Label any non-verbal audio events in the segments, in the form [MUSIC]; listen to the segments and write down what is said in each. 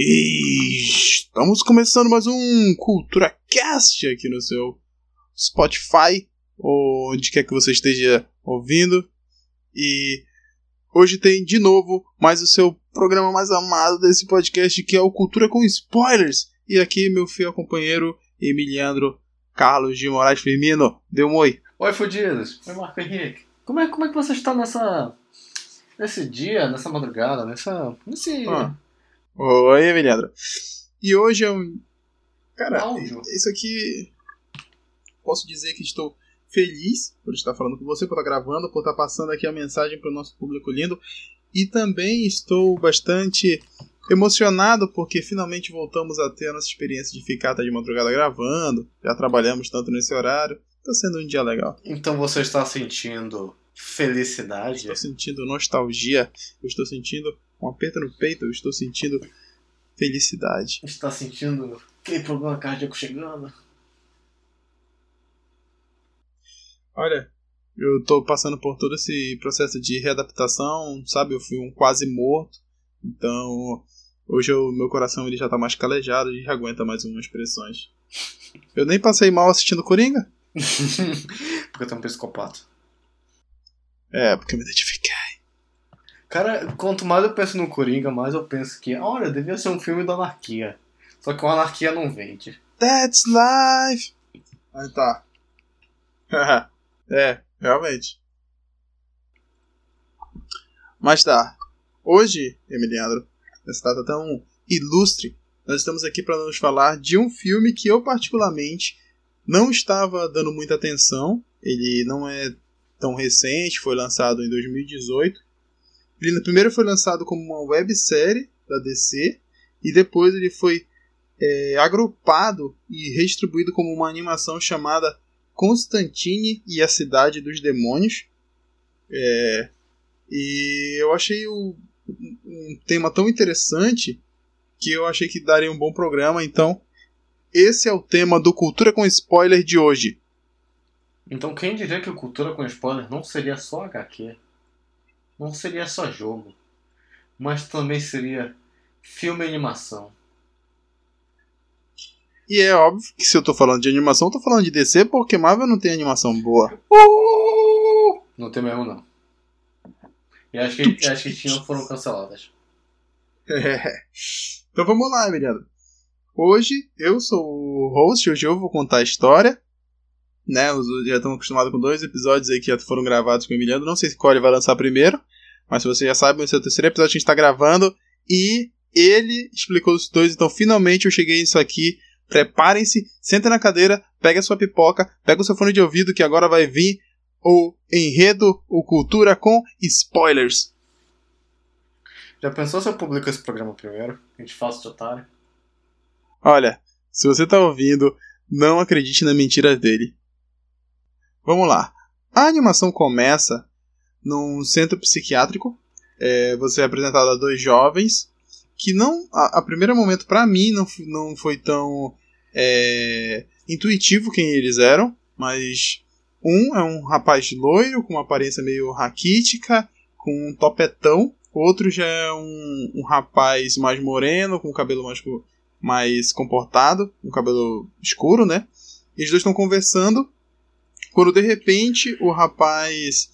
E estamos começando mais um Cultura Cast aqui no seu Spotify, ou onde quer que você esteja ouvindo. E hoje tem de novo mais o seu programa mais amado desse podcast, que é o Cultura com Spoilers. E aqui meu fiel companheiro Emiliano Carlos de Moraes Firmino. Deu um oi. Oi, fudidos. Oi, Marco Henrique. Como é, como é que você está nessa. nesse dia, nessa madrugada, nessa. nesse. Ah. Oi, Emiliano. E hoje é um. Cara, Áudio. isso aqui. Posso dizer que estou feliz por estar falando com você, por estar gravando, por estar passando aqui a mensagem para o nosso público lindo. E também estou bastante emocionado porque finalmente voltamos a ter a nossa experiência de ficar até de madrugada gravando. Já trabalhamos tanto nesse horário. Está sendo um dia legal. Então você está sentindo felicidade? Estou sentindo nostalgia. Eu estou sentindo um aperto no peito. Eu estou sentindo felicidade. Está sentindo aquele problema cardíaco chegando? Olha, eu tô passando por todo esse processo de readaptação, sabe? Eu fui um quase morto, então hoje o meu coração ele já tá mais calejado e já aguenta mais umas pressões. Eu nem passei mal assistindo Coringa. [LAUGHS] Porque eu tenho um psicopata. É, porque eu me identifiquei. Cara, quanto mais eu penso no Coringa, mais eu penso que, olha, devia ser um filme da anarquia. Só que a anarquia não vende. That's life! Aí tá. [LAUGHS] é, realmente. Mas tá. Hoje, Emiliano, nessa data tão ilustre, nós estamos aqui para nos falar de um filme que eu, particularmente, não estava dando muita atenção. Ele não é tão recente, foi lançado em 2018. Ele primeiro foi lançado como uma websérie da DC e depois ele foi é, agrupado e redistribuído como uma animação chamada Constantine e a Cidade dos Demônios. É, e eu achei o, um tema tão interessante que eu achei que daria um bom programa. Então, esse é o tema do Cultura com Spoiler de hoje. Então quem diria que o Cultura com Spoiler não seria só HQ? Não seria só jogo. Mas também seria filme e animação. E é óbvio que se eu tô falando de animação, eu tô falando de DC porque Marvel não tem animação boa. Não tem mesmo não. E acho que, acho que tinham foram canceladas. É. [LAUGHS] Então vamos lá, Emiliano. Hoje eu sou o host, hoje eu vou contar a história. Né, já estamos acostumados com dois episódios aí que já foram gravados com o Emiliano. Não sei qual ele vai lançar primeiro, mas se você já sabe, esse é o terceiro episódio que a gente está gravando. E ele explicou os dois, então finalmente eu cheguei nisso aqui. Preparem-se, sentem na cadeira, pega a sua pipoca, pega o seu fone de ouvido que agora vai vir o enredo, o cultura com spoilers. Já pensou se eu publico esse programa primeiro? A gente faz de otário? Olha, se você tá ouvindo, não acredite na mentira dele. Vamos lá. A animação começa num centro psiquiátrico. É, você é apresentado a dois jovens que não, a, a primeiro momento para mim não, não foi tão é, intuitivo quem eles eram, mas um é um rapaz loiro com uma aparência meio raquítica, com um topetão. Outro já é um, um rapaz mais moreno, com cabelo mais mais comportado, com cabelo escuro, né? E os dois estão conversando. Quando de repente o rapaz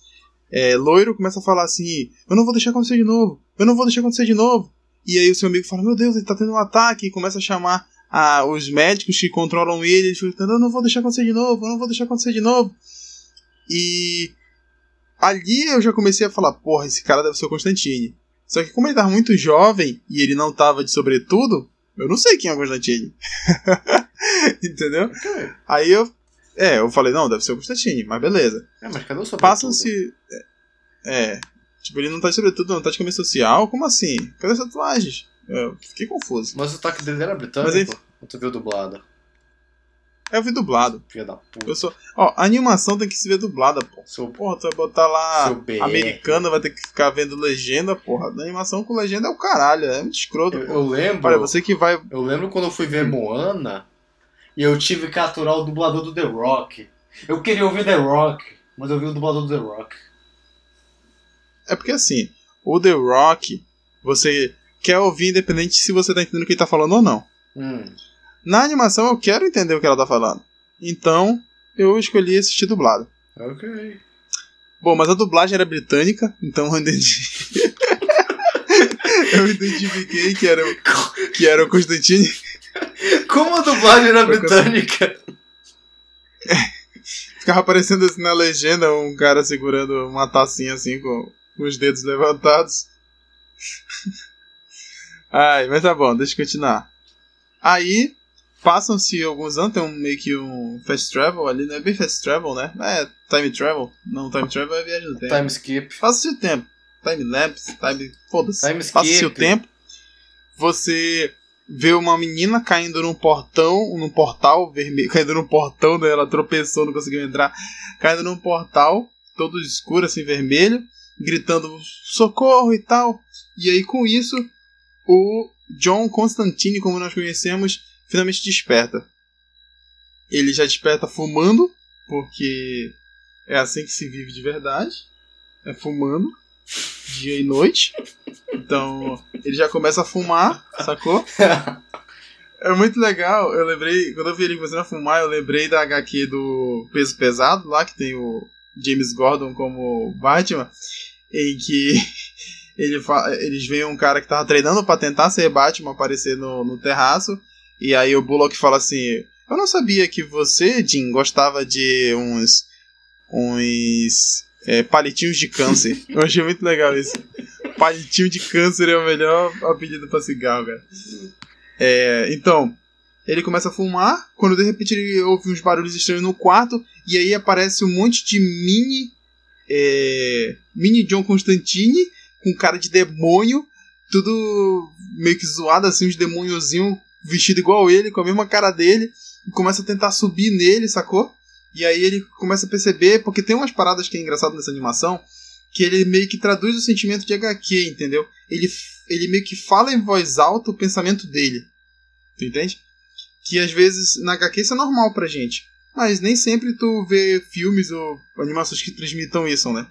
é, loiro começa a falar assim: Eu não vou deixar acontecer de novo, eu não vou deixar acontecer de novo. E aí o seu amigo fala: Meu Deus, ele tá tendo um ataque. E começa a chamar a, os médicos que controlam ele. Ele fica: Eu não vou deixar acontecer de novo, eu não vou deixar acontecer de novo. E ali eu já comecei a falar: Porra, esse cara deve ser o Constantine. Só que como ele tava muito jovem e ele não tava de sobretudo, eu não sei quem é o Constantine. [LAUGHS] Entendeu? Aí eu. É, eu falei, não, deve ser o Constantine, mas beleza. É, mas cadê o sobretudo? Passam-se. É. Tipo, ele não tá de sobretudo, não tá de camisa social? Como assim? Cadê as tatuagens? Eu fiquei confuso. Mas o sotaque dele era britânico? Mas ele- Ou tu viu dublado? Eu vi dublado. Filha da puta. Eu sou. Ó, a animação tem que se ver dublada, pô. Seu, Porra, tu vai botar lá. Americana vai ter que ficar vendo legenda, porra. Animação com legenda é o caralho, é muito escroto. Eu, eu lembro. Olha, você que vai. Eu lembro quando eu fui ver Moana e eu tive que aturar o dublador do The Rock. Eu queria ouvir The Rock, mas eu vi o dublador do The Rock. É porque assim, o The Rock, você quer ouvir independente se você tá entendendo o que ele tá falando ou não. Hum. Na animação eu quero entender o que ela tá falando. Então, eu escolhi assistir dublado. Ok. Bom, mas a dublagem era britânica, então eu entendi. [LAUGHS] eu identifiquei que era, o- que era o Constantine. Como a dublagem era britânica? [LAUGHS] Ficava aparecendo assim na legenda um cara segurando uma tacinha assim com, com os dedos levantados. [LAUGHS] Ai, mas tá bom, deixa eu continuar. Aí, passam-se alguns anos, tem um, meio que um fast travel ali, não é bem fast travel, né? É time travel. Não, time travel é viagem do tempo. Time skip. Passa-se o tempo. Time lapse, time. Foda-se. Time skip. Passa-se o tempo. Você vê uma menina caindo num portão, num portal vermelho. Caindo num portão, né? Ela tropeçou, não conseguiu entrar. Caindo num portal, todo escuro, assim, vermelho. Gritando socorro e tal. E aí, com isso, o John Constantine, como nós conhecemos, finalmente desperta. Ele já desperta fumando, porque é assim que se vive de verdade. É fumando, dia e noite. Então, ele já começa a fumar, sacou? É muito legal. Eu lembrei, quando eu vi ele começando a fumar, eu lembrei da HQ do Peso Pesado, lá que tem o James Gordon como Batman, em que [LAUGHS] ele eles veem um cara que tava treinando pra tentar ser Batman aparecer no, no terraço, e aí o Bullock fala assim: Eu não sabia que você, Jim, gostava de uns. uns. é, palitinhos de câncer. [LAUGHS] Eu achei muito legal isso. Palitinho de câncer é o melhor apelido pra cigarro, cara. É, então, ele começa a fumar, quando de repente ele ouve uns barulhos estranhos no quarto, e aí aparece um monte de mini. é, mini John Constantine, com cara de demônio, tudo meio que zoado, assim, uns demôniozinhos vestido igual ele, com a mesma cara dele, e começa a tentar subir nele, sacou? E aí ele começa a perceber, porque tem umas paradas que é engraçado nessa animação, que ele meio que traduz o sentimento de HQ, entendeu? Ele, ele meio que fala em voz alta o pensamento dele. Tu entende? Que às vezes na HQ isso é normal pra gente. Mas nem sempre tu vê filmes ou animações que transmitam isso, né?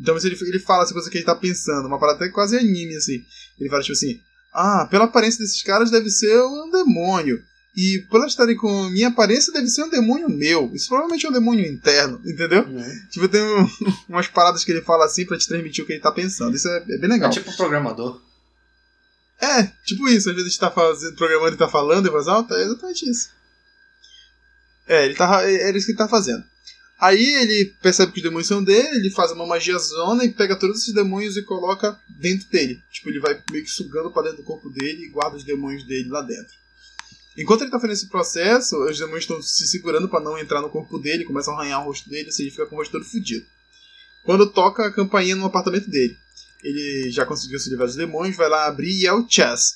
Então ele, ele fala essa coisa que ele tá pensando, uma parada até quase anime, assim. Ele fala tipo assim: Ah, pela aparência desses caras deve ser um demônio. E por elas estarem com minha aparência, deve ser um demônio meu. Isso provavelmente é um demônio interno, entendeu? Uhum. Tipo, tem um- [LAUGHS] umas paradas que ele fala assim pra te transmitir o que ele tá pensando. Isso é, é bem legal. É tipo programador. É, tipo isso. Às vezes a gente tá fazendo, programando e tá falando em voz alta. É exatamente isso. É, ele tá, é isso que ele tá fazendo. Aí ele percebe que os demônios são dele, ele faz uma magia zona e pega todos esses demônios e coloca dentro dele. Tipo, ele vai meio que sugando pra dentro do corpo dele e guarda os demônios dele lá dentro. Enquanto ele tá fazendo esse processo, os demônios estão se segurando pra não entrar no corpo dele, começam a arranhar o rosto dele, assim, ele fica com o rosto todo fudido. Quando toca a campainha no apartamento dele, ele já conseguiu se livrar dos demônios, vai lá abrir e é o Chess.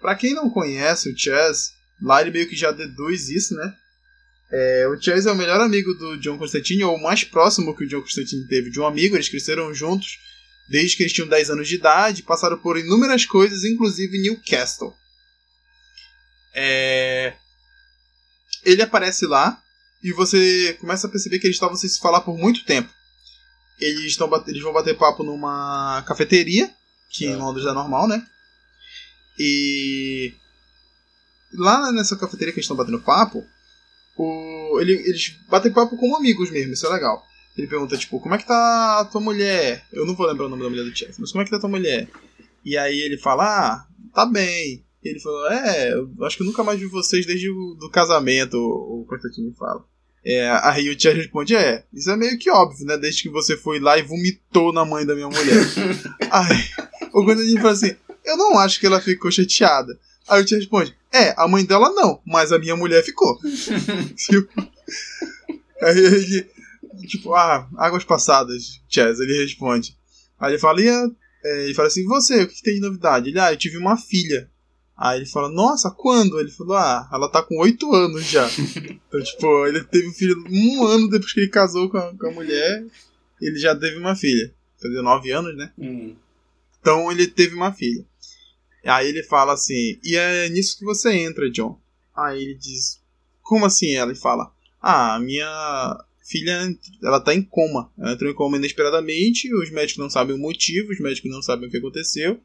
Pra quem não conhece o Chess, lá ele meio que já deduz isso, né? É, o Chess é o melhor amigo do John Constantine, ou o mais próximo que o John Constantine teve de um amigo. Eles cresceram juntos desde que eles tinham 10 anos de idade, passaram por inúmeras coisas, inclusive Newcastle. É... Ele aparece lá e você começa a perceber que eles estavam sem se falar por muito tempo. Eles, estão eles vão bater papo numa cafeteria, que em É. Londres é normal, né? E lá nessa cafeteria que eles estão batendo papo, o, ele- eles batem papo como amigos mesmo, isso é legal. Ele pergunta, tipo, como é que tá a tua mulher? Eu não vou lembrar o nome da mulher do chefe, mas como é que tá a tua mulher? E aí ele fala, ah, tá bem. E ele falou, é, eu acho que eu nunca mais vi vocês desde o do casamento, o Constantino fala. É, aí o Tia responde, é, isso é meio que óbvio, né? Desde que você foi lá e vomitou na mãe da minha mulher. [LAUGHS] aí o Constantino fala assim, eu não acho que ela ficou chateada. Aí o Tia responde, é, a mãe dela não, mas a minha mulher ficou. [LAUGHS] Tipo, aí ele, tipo, ah, águas passadas, Chaz, ele responde. Aí ele fala, e a- é, ele fala assim, você, o que tem de novidade? Ele, ah, eu tive uma filha. Aí ele fala, nossa, quando? Ele falou, ah, ela tá com oito anos já. [LAUGHS] então, tipo, ele teve um filho um ano depois que ele casou com a, com a mulher, ele já teve uma filha. Dizer, nove anos, né? Hum. Então ele teve uma filha. Aí ele fala assim: E é nisso que você entra, John. Aí ele diz: Como assim? Ela fala: Ah, minha filha ela tá em coma. Ela entrou em coma inesperadamente. Os médicos não sabem o motivo, os médicos não sabem o que aconteceu.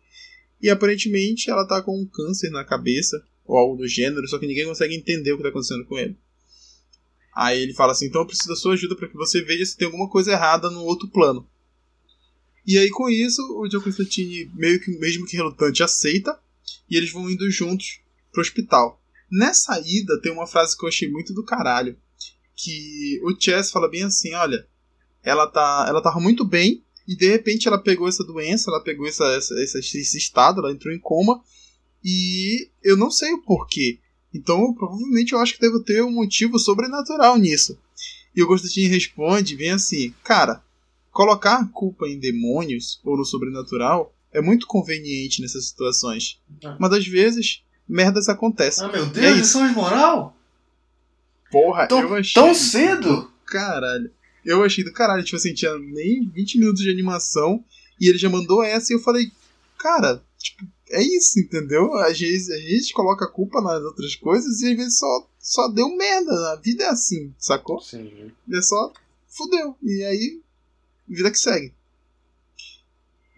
E aparentemente ela tá com um câncer na cabeça, ou algo do gênero, só que ninguém consegue entender o que tá acontecendo com ele. Aí ele fala assim: então eu preciso da sua ajuda para que você veja se tem alguma coisa errada no outro plano. E aí com isso, o John Constantine, meio que, mesmo que relutante, aceita, e eles vão indo juntos pro hospital. Nessa ida tem uma frase que eu achei muito do caralho, que o Chess fala bem assim, olha, ela tá, ela tava muito bem e de repente ela pegou essa doença, ela pegou essa, essa, esse, esse estado, ela entrou em coma e eu não sei o porquê. Então, provavelmente eu acho que deve ter um motivo sobrenatural nisso. E o Constantine responde bem assim: Cara, colocar a culpa em demônios ou no sobrenatural é muito conveniente nessas situações. Ah. Mas às vezes, merdas acontecem. Ah, meu Deus, é isso é moral? Porra, tão, eu achei. Tão cedo? Caralho. Eu achei do caralho. Tipo assim, tinha nem 20 minutos de animação e ele já mandou essa e eu falei, cara, tipo, é isso, entendeu? Às vezes a gente coloca a culpa nas outras coisas e às vezes só, só deu merda. A vida é assim, sacou? Sim. É só fudeu. E aí, vida que segue.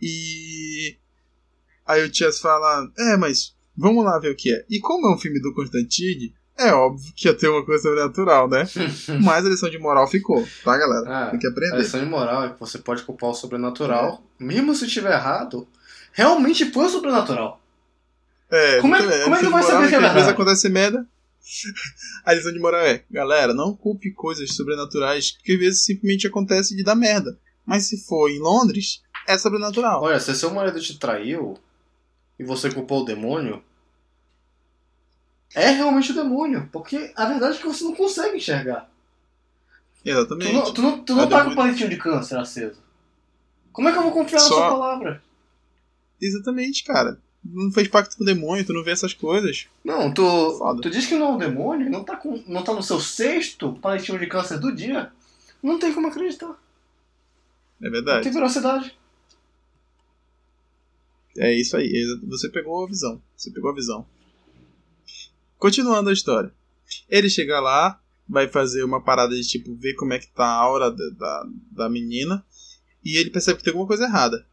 E. Aí o Chess fala: É, mas vamos lá ver o que é. E como é um filme do Constantine, é óbvio que ia ter uma coisa sobrenatural, né? [LAUGHS] Mas a lição de moral ficou, tá, galera? Ah, Tem que aprender. A lição de moral é que você pode culpar o sobrenatural, é. mesmo se estiver errado, realmente foi sobrenatural. É, como é, como é que vai saber que é verdade? Às vezes acontece merda. [LAUGHS] A lição de moral é, galera, não culpe coisas sobrenaturais, porque às vezes simplesmente acontece de dar merda. Mas se for em Londres, é sobrenatural. Olha, se seu marido te traiu e você culpou o demônio, é realmente o demônio. Porque a verdade é que você não consegue enxergar. Exatamente. Tu não, tu não, tu não é tá com o palitinho de câncer aceso. Como é que eu vou confiar Só... na sua palavra? Exatamente, cara. Não fez pacto com o demônio, tu não vê essas coisas. Não, tu, Foda. tu diz que não é um demônio, não tá, com, não tá no seu sexto palitinho de câncer do dia. Não tem como acreditar. É verdade. Não tem velocidade. É isso aí. Você pegou a visão. Você pegou a visão. Continuando a história. Ele chega lá, vai fazer uma parada de tipo ver como é que tá a aura da, da, da menina. E ele percebe que tem alguma coisa errada.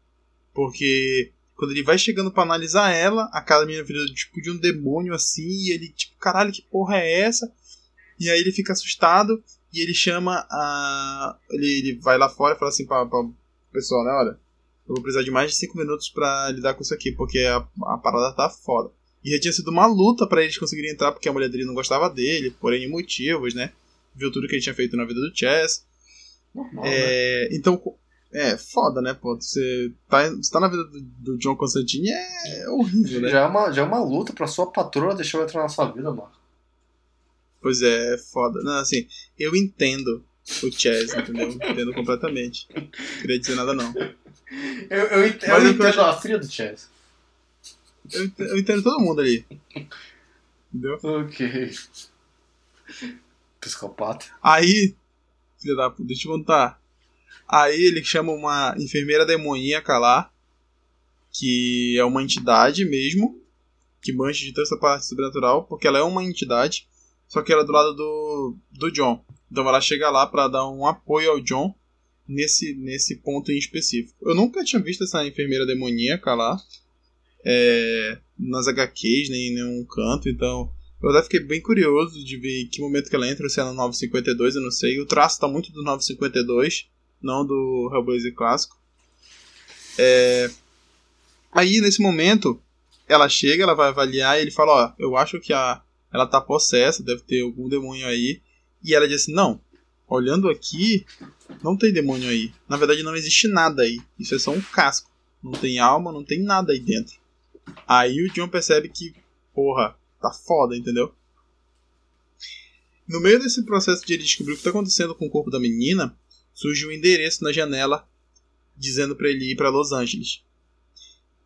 Porque quando ele vai chegando para analisar ela, a cara da menina vira tipo de um demônio assim, e ele, tipo, caralho, que porra é essa? E aí ele fica assustado e ele chama a. Ele, ele vai lá fora e fala assim pra, pra pessoal, né? Olha, eu vou precisar de mais de 5 minutos para lidar com isso aqui, porque a, a parada tá foda. E já tinha sido uma luta para eles conseguirem entrar, porque a mulher dele não gostava dele, por N motivos, né? Viu tudo que ele tinha feito na vida do Chess. Normal, é, né? Então, é foda, né, pô? Você tá, você tá na vida do, do John Constantine é horrível, né? Já é uma, já é uma luta pra sua patroa deixar eu entrar na sua vida, mano. Pois é, é foda. Não, assim, eu entendo o Chess, entendeu? entendo completamente. Não queria dizer nada, não. Eu, eu, entendo, eu entendo acho... a filha do Chess. Eu, eu entendo todo mundo ali. Entendeu? Ok. Psicopata. Aí, filha da puta, deixa eu contar. Aí ele chama uma enfermeira demoníaca lá, que é uma entidade mesmo, que mancha de toda essa parte sobrenatural, porque ela é uma entidade, só que ela é do lado do, do John. Então ela chega lá para dar um apoio ao John nesse, nesse ponto em específico. Eu nunca tinha visto essa enfermeira demoníaca lá é, nas HQs, nem em nenhum canto, então eu até fiquei bem curioso de ver que momento que ela entra, se é no 952, eu não sei. O traço tá muito do 952, não do Hellblazer clássico. É... Aí, nesse momento, ela chega, ela vai avaliar e ele fala, ó, eu acho que a... ela tá possessa, deve ter algum demônio aí. E ela diz assim, não, olhando aqui, não tem demônio aí. Na verdade, não existe nada aí. Isso é só um casco. Não tem alma, não tem nada aí dentro. Aí o John percebe que, porra, tá foda, entendeu? No meio desse processo de ele descobrir o que tá acontecendo com o corpo da menina, surge um endereço na janela dizendo para ele ir para Los Angeles.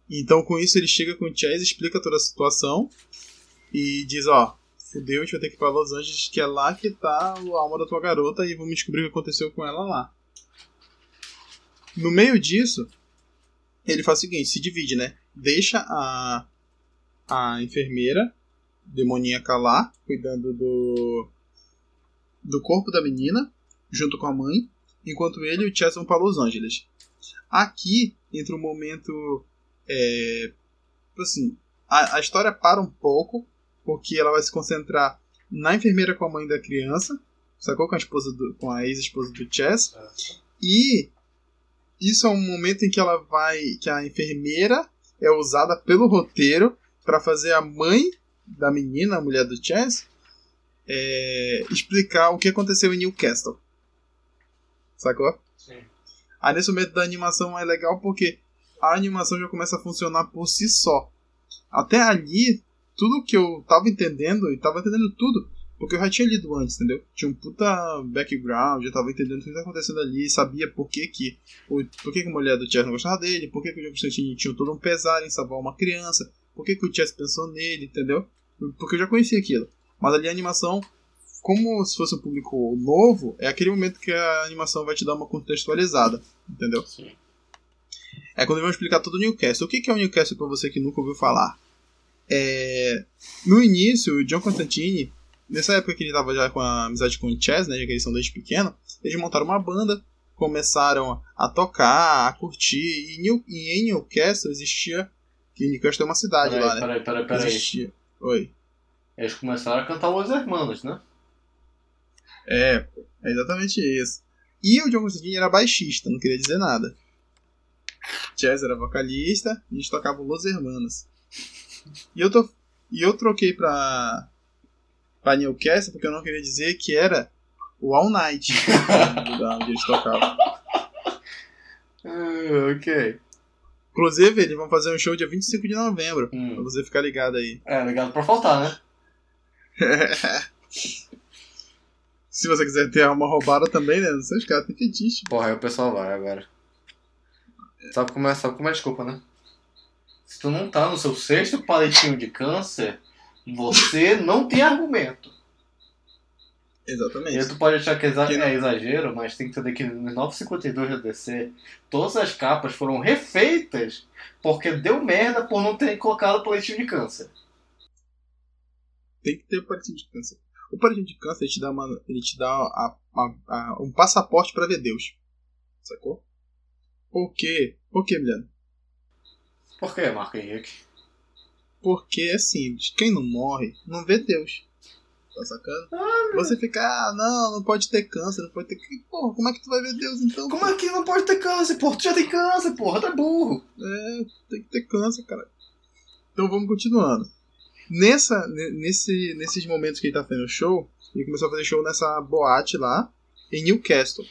Então, com isso, ele chega com o Chase, explica toda a situação e diz: Ó, fudeu, a gente vai ter que ir pra Los Angeles, que é lá que tá a alma da tua garota e vamos descobrir o que aconteceu com ela lá. No meio disso, ele faz o seguinte: se divide, né? Deixa a, a enfermeira demoníaca lá, cuidando do, do corpo da menina, junto com a mãe, enquanto ele e o Chess vão para Los Angeles. Aqui entra um momento é, tipo assim, a, a história para um pouco, porque ela vai se concentrar na enfermeira com a mãe da criança, sacou? Com a esposa do, com a ex-esposa do Chess. É. E isso é um momento em que ela vai. que a enfermeira é usada pelo roteiro para fazer a mãe da menina, a mulher do Chess, é, explicar o que aconteceu em Newcastle. Sacou? Sim. Aí nesse momento da animação é legal porque a animação já começa a funcionar por si só. Até ali, tudo que eu tava entendendo, e tava entendendo tudo, porque eu já tinha lido antes, entendeu? Tinha um puta background, já tava entendendo tudo que tá acontecendo ali, sabia por que que, o- por que, que a mulher do Chess não gostava dele, por que, que o John Constantine tinha todo um pesar em salvar uma criança, por que, que o Chess pensou nele, entendeu? Porque eu já conhecia aquilo. Mas ali a animação, como se fosse um público novo, é aquele momento que a animação vai te dar uma contextualizada, entendeu? Sim. É quando vão explicar todo o Newcastle. O que que é o Newcastle pra você que nunca ouviu falar? É... No início, o John Constantine, nessa época que ele tava já com a amizade com o Chess, né, já que eles são desde pequeno, eles montaram uma banda, começaram a tocar, a curtir, e, New... e em Newcastle existia, que Newcastle é uma cidade Peraí, lá, né? peraí, peraí, peraí. Existia. Oi. Eles começaram a cantar Los Hermanos, né? É, é exatamente isso. E o John Constantine era baixista, não queria dizer nada. Chess era vocalista a gente tocava Los Hermanos. E eu, tô, e eu troquei pra, pra Newcastle porque eu não queria dizer que era o All Night [LAUGHS] onde eles tocavam. Ah, ok. Inclusive, eles vão fazer um show dia 25 de novembro. Pra Hum. você ficar ligado aí. É, ligado pra faltar, né? [LAUGHS] Se você quiser ter uma roubada também, né? Não sei, os caras têm fetiche. Porra, aí o pessoal vai agora. Sabe como é, sabe como é desculpa, né? Se tu não tá no seu sexto palitinho de câncer, você não tem argumento. E Exatamente. tu pode achar que é exa- é exagero, mas tem que entender que nos 952 da DC, todas as capas foram refeitas porque deu merda por não ter colocado palitinho de câncer. Tem que ter o palitinho de câncer. O palitinho de câncer ele te dá, uma, ele te dá a- a- a- um passaporte pra ver Deus. Sacou? Por quê? Por quê, Milano? Por que, Marco Henrique? Porque é simples. Quem não morre, não vê Deus. Tá sacando? Você fica, ah, não, não pode ter câncer, não pode ter. Porra, como é que tu vai ver Deus então? Como é que não pode ter câncer, porra? Tu já tem câncer, porra, é burro. É, tem que ter câncer, cara. Então vamos continuando. Nessa, ne- nesse, nesses momentos que ele tá fazendo show, ele começou a fazer show nessa boate lá, em Newcastle.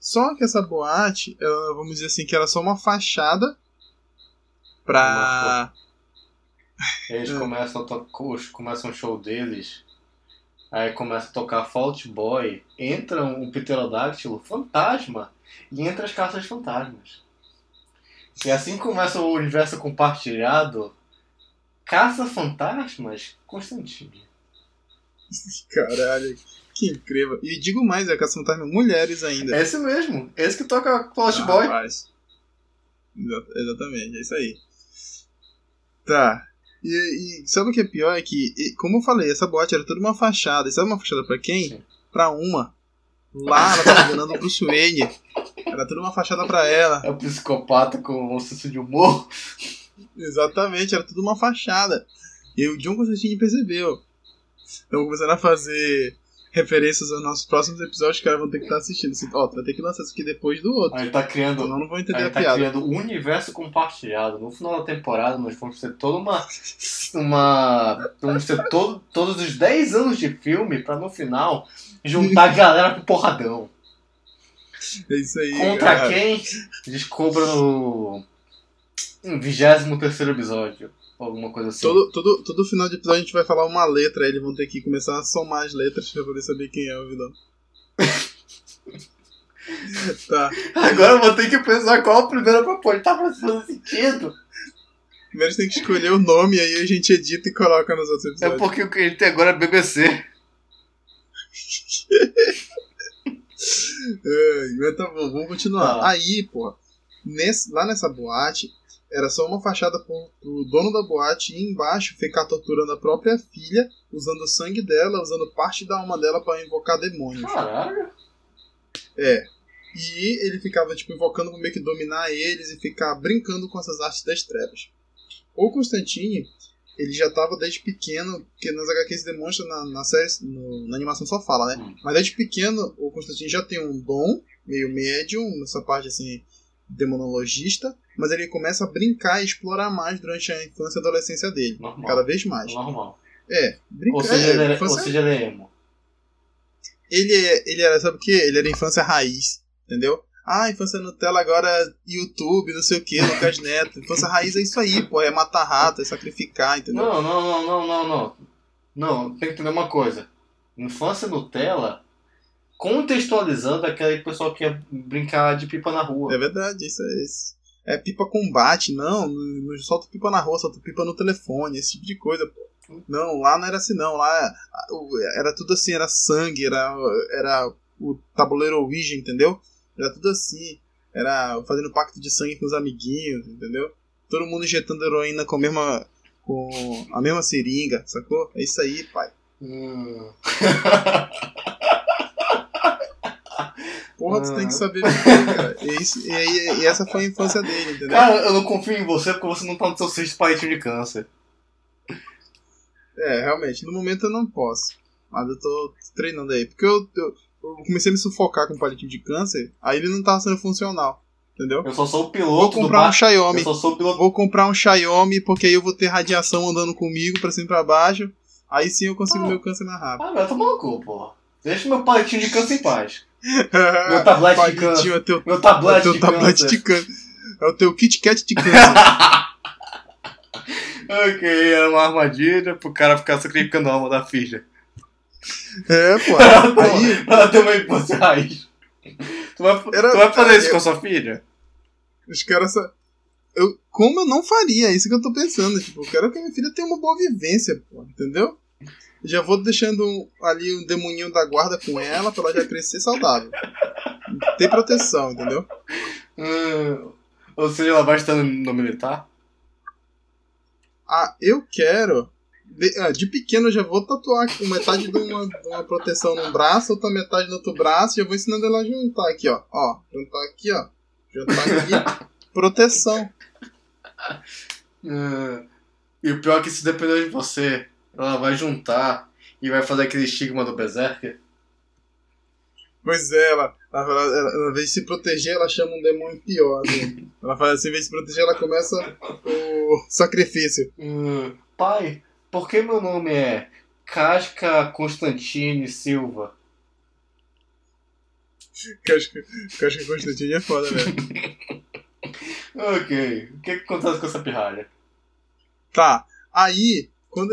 Só que essa boate, ela, vamos dizer assim, que era só uma fachada pra. Eles É. começam a tocar, começam o show deles, aí começa a tocar Fault Boy, entra um pterodáctilo fantasma e entra as cartas fantasmas. E assim começa o universo compartilhado, caça fantasmas Constantine. [LAUGHS] Caralho, que incrível. E digo mais, é são fantasmas mulheres ainda. É esse mesmo, esse que toca Fault Boy. Rapaz. Exa- Exatamente, é isso aí. Tá. E, e sabe o que é pior? É que, e, como eu falei, essa boate era toda uma fachada. E sabe uma fachada pra quem? Sim. Pra uma. Lá ela tava enganando o Bruce Wayne. Era toda uma fachada pra ela. É o psicopata com um senso de humor. Exatamente, era tudo uma fachada. E o John Constantine percebeu. Então começando a fazer referências aos nossos próximos episódios, os caras vão ter que estar assistindo. Assim, Ó, tu vai ter que lançar isso aqui depois do outro. Aí ele tá criando Senão não vão entender Aí a tá piada. criando um universo compartilhado. No final da temporada, nós vamos ter toda uma. [LAUGHS] uma vamos ter todo, todos os 10 anos de filme pra no final juntar a galera pro porradão. É isso aí. Contra cara. quem? Descubra no. 23 episódio. Alguma coisa assim. Todo, todo, todo final de episódio a gente vai falar uma letra, aí eles vão ter que começar a somar as letras pra poder saber quem é o vilão. [LAUGHS] tá. Agora eu vou ter que pensar qual a primeira pra pôr. Tá fazendo sentido. Primeiro a gente tem que escolher o nome, aí a gente edita e coloca nos outros É episódios. porque o que ele tem agora é BBC. [LAUGHS] Ai, mas tá bom, vamos continuar. Tá. Aí, porra, nesse, lá nessa boate, era só uma fachada pro, pro dono da boate ir embaixo ficar torturando a própria filha, usando o sangue dela, usando parte da alma dela pra invocar demônios. Caralho. E ele ficava, tipo, invocando pra meio que dominar eles e ficar brincando com essas artes das trevas. o Constantine, ele já tava desde pequeno, porque nas HQs demonstra na, na série, no- na animação só fala, né? Hum. Mas desde pequeno, o Constantine já tem um dom, meio médium, nessa parte assim, demonologista, mas ele começa a brincar e explorar mais durante a infância e adolescência dele. Normal. Cada vez mais. Normal. É, brincar. Ou seja, é, ele era, ou infância- seja, ele é emo. ele, é- ele era, sabe o que? Ele era infância raiz, entendeu? Ah, infância Nutella agora é YouTube, não sei o que, Lucas [LAUGHS] Neto. Infância raiz é isso aí, pô, é matar rato, é sacrificar, entendeu? Não, não, não, não, não, não. Não, tem que entender uma coisa. Infância Nutella, contextualizando aquele pessoal que ia brincar de pipa na rua. É verdade, isso é isso. É pipa combate, não, não, não solta pipa na rua, solta pipa no telefone, esse tipo de coisa, pô. Não, lá não era assim não, lá era tudo assim, era sangue, era, era o tabuleiro Ouija, entendeu? Era tudo assim, era fazendo pacto de sangue com os amiguinhos, entendeu? Todo mundo injetando heroína com a mesma, com a mesma seringa, sacou? É isso aí, pai. Hum. [LAUGHS] Porra, tu Ah. tem que saber viver, cara. E, isso, e, e essa foi a infância dele, entendeu? Cara, eu não confio em você porque você não tá no seu sexto palitinho de câncer. É, realmente, no momento eu não posso. Mas eu tô treinando aí. Porque eu, eu, eu comecei a me sufocar com palitinho de câncer, aí ele não tava sendo funcional. Entendeu? Eu só sou o Vou piloto do comprar um. Xiaomi. Eu só sou o piloto. Vou comprar um Xiaomi, porque aí eu vou ter radiação andando comigo pra cima e pra baixo. Aí sim eu consigo Ah. meu câncer mais rápido. Ah, tomar no cu, porra. Deixa meu palitinho de câncer em paz. Meu [LAUGHS] tablete de câncer. é teu, Meu é tablete teu de tablete câncer. de câncer. É o teu Kit Kat de câncer. [LAUGHS] ok, era uma armadilha pro cara ficar sacrificando a alma da filha. é, pô. [LAUGHS] Ela Aí, Ela tem uma infância raiz. Tu vai, Era- tu vai fazer isso eu- com a sua filha? os caras. só- Eu, como eu não faria? É isso que eu tô pensando. Tipo, eu quero que a minha filha tenha uma boa vivência, pô, entendeu? Já vou deixando ali um demoninho da guarda com ela pra ela já crescer saudável. Ter proteção, entendeu? Hum, ou seja, ela vai estar no, militar? Ah, eu quero. De, ah, de pequeno eu já vou tatuar aqui metade de uma, de uma proteção num braço, outra metade no outro braço, e já vou ensinando ela a juntar aqui, ó. Ó, juntar aqui, ó. Juntar aqui. proteção. Hum, e o pior é que se depender de você, ela vai juntar e vai fazer aquele estigma do Berserker. Pois é, ela, ela, ela, ela, ela, invés de se proteger, ela chama um demônio pior. Né? Ela faz assim, em vez de se proteger, ela começa o sacrifício. Hum, pai, por que meu nome é Casca Constantine Silva? Acho que Constantino é foda, velho. [LAUGHS] Ok, o que, que acontece com essa pirralha? Tá, aí, quando,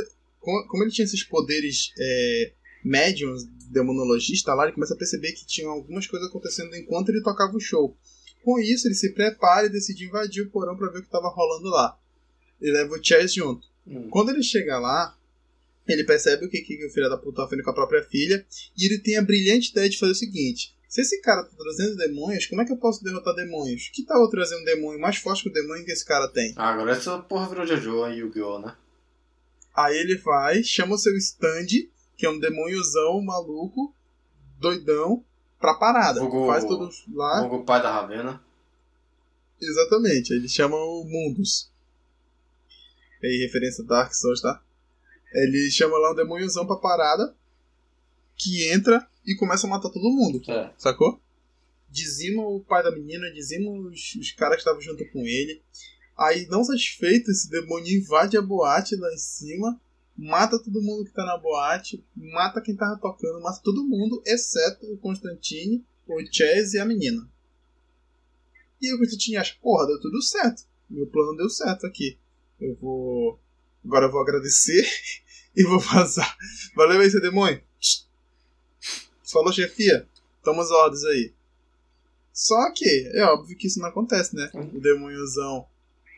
como ele tinha esses poderes é, médiums, demonologista lá, ele começa a perceber que tinha algumas coisas acontecendo enquanto ele tocava o show. Com isso, ele se prepara e decide invadir o porão pra ver o que tava rolando lá. Ele leva o Chaz junto. Hum, Quando ele chega lá, ele percebe o que, que o filho da puta tá fazendo com a própria filha, e ele tem a brilhante ideia de fazer o seguinte: se esse cara tá trazendo demônios, como é que eu posso derrotar demônios? Que tal eu trazer um demônio mais forte que o demônio que esse cara tem? Ah, agora essa porra virou Jojo e Yu-Gi-Oh, né? Aí ele vai, chama o seu stand, que é um demôniozão maluco, doidão, pra parada. Vulgo- Faz todos lá. O pai da Ravena. Exatamente, ele chama o Mundus. Aí, referência a Dark Souls, tá? Ele chama lá um demôniozão pra parada, que entra e começa a matar todo mundo, É. sacou? Dizima o pai da menina, dizima os, os caras que estavam junto com ele. Aí, não satisfeito, esse demônio invade a boate lá em cima, mata todo mundo que tá na boate, mata quem tava tocando, mata todo mundo, exceto o Constantine, o Chaz e a menina. E o Constantine acha, porra, deu tudo certo. Meu plano deu certo aqui. Eu vou. Agora eu vou agradecer [LAUGHS] e vou vazar. Valeu aí, seu demônio. Falou, chefia. Toma as ordens aí. Só que, é óbvio que isso não acontece, né? O demôniozão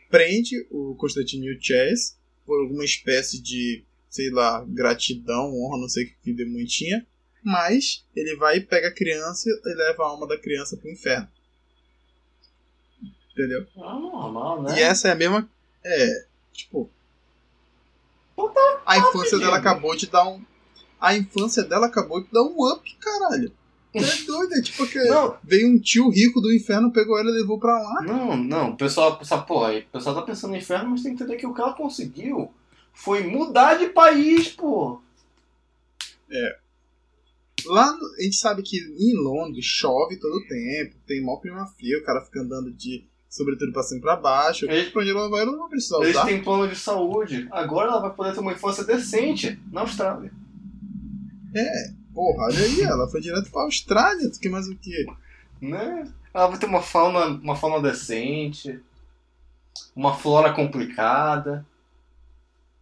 prende o Constantine e o Chess por alguma espécie de, sei lá, gratidão, honra, não sei o que, o demônio tinha. Mas ele vai e pega a criança e leva a alma da criança pro inferno. Entendeu? Ah, normal, né? E essa é a mesma. É, tipo. A infância dela acabou de dar um. A infância dela acabou de dar um up, caralho. É doido, é tipo que Não. veio um tio rico do inferno, pegou ela e levou pra lá. Não, não, o pessoal, pô, aí, o pessoal tá pensando no inferno, mas tem que entender que o que ela conseguiu foi mudar de país, pô. Lá, no- a gente sabe que em Londres chove todo tempo, tem mó clima frio, o cara fica andando de sobretudo pra cima e pra baixo. Eles- Pra onde ela vai, ela não vai precisar Eles usar. têm plano de saúde. Agora ela vai poder ter uma infância decente na Austrália. Porra, olha aí, ela foi direto pra Austrália, tu quer mais o quê? Né? Ela vai ter uma fauna, uma fauna decente, uma flora complicada.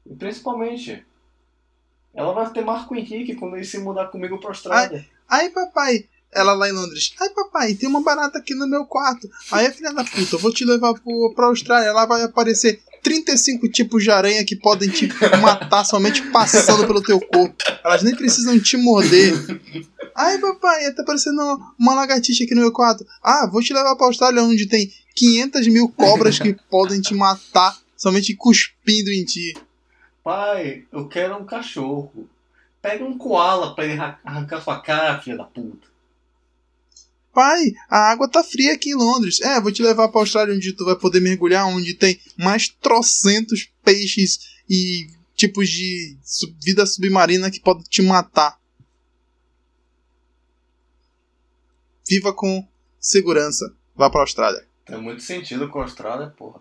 E principalmente, ela vai ter Marco Henrique quando ele se mudar comigo pra Austrália. Aí, papai, ela lá em Londres, ai, papai, tem uma barata aqui no meu quarto. Aí, filha da puta, eu vou te levar pro, pra Austrália, lá vai aparecer 35 tipos de aranha que podem te matar [LAUGHS] somente passando pelo teu corpo. Elas nem precisam te morder. Ai, papai, tá parecendo uma lagartixa aqui no meu quarto. Ah, vou te levar pra Austrália, onde tem 500 mil cobras que podem te matar somente cuspindo em ti. Pai, eu quero um cachorro. Pega um koala pra ele arran- arrancar sua cara, filha da puta. Pai, a água tá fria aqui em Londres. É, vou te levar pra Austrália onde tu vai poder mergulhar, onde tem mais trocentos peixes e tipos de vida submarina que podem te matar. Viva com segurança. Vá pra Austrália. Tem muito sentido com a Austrália, porra.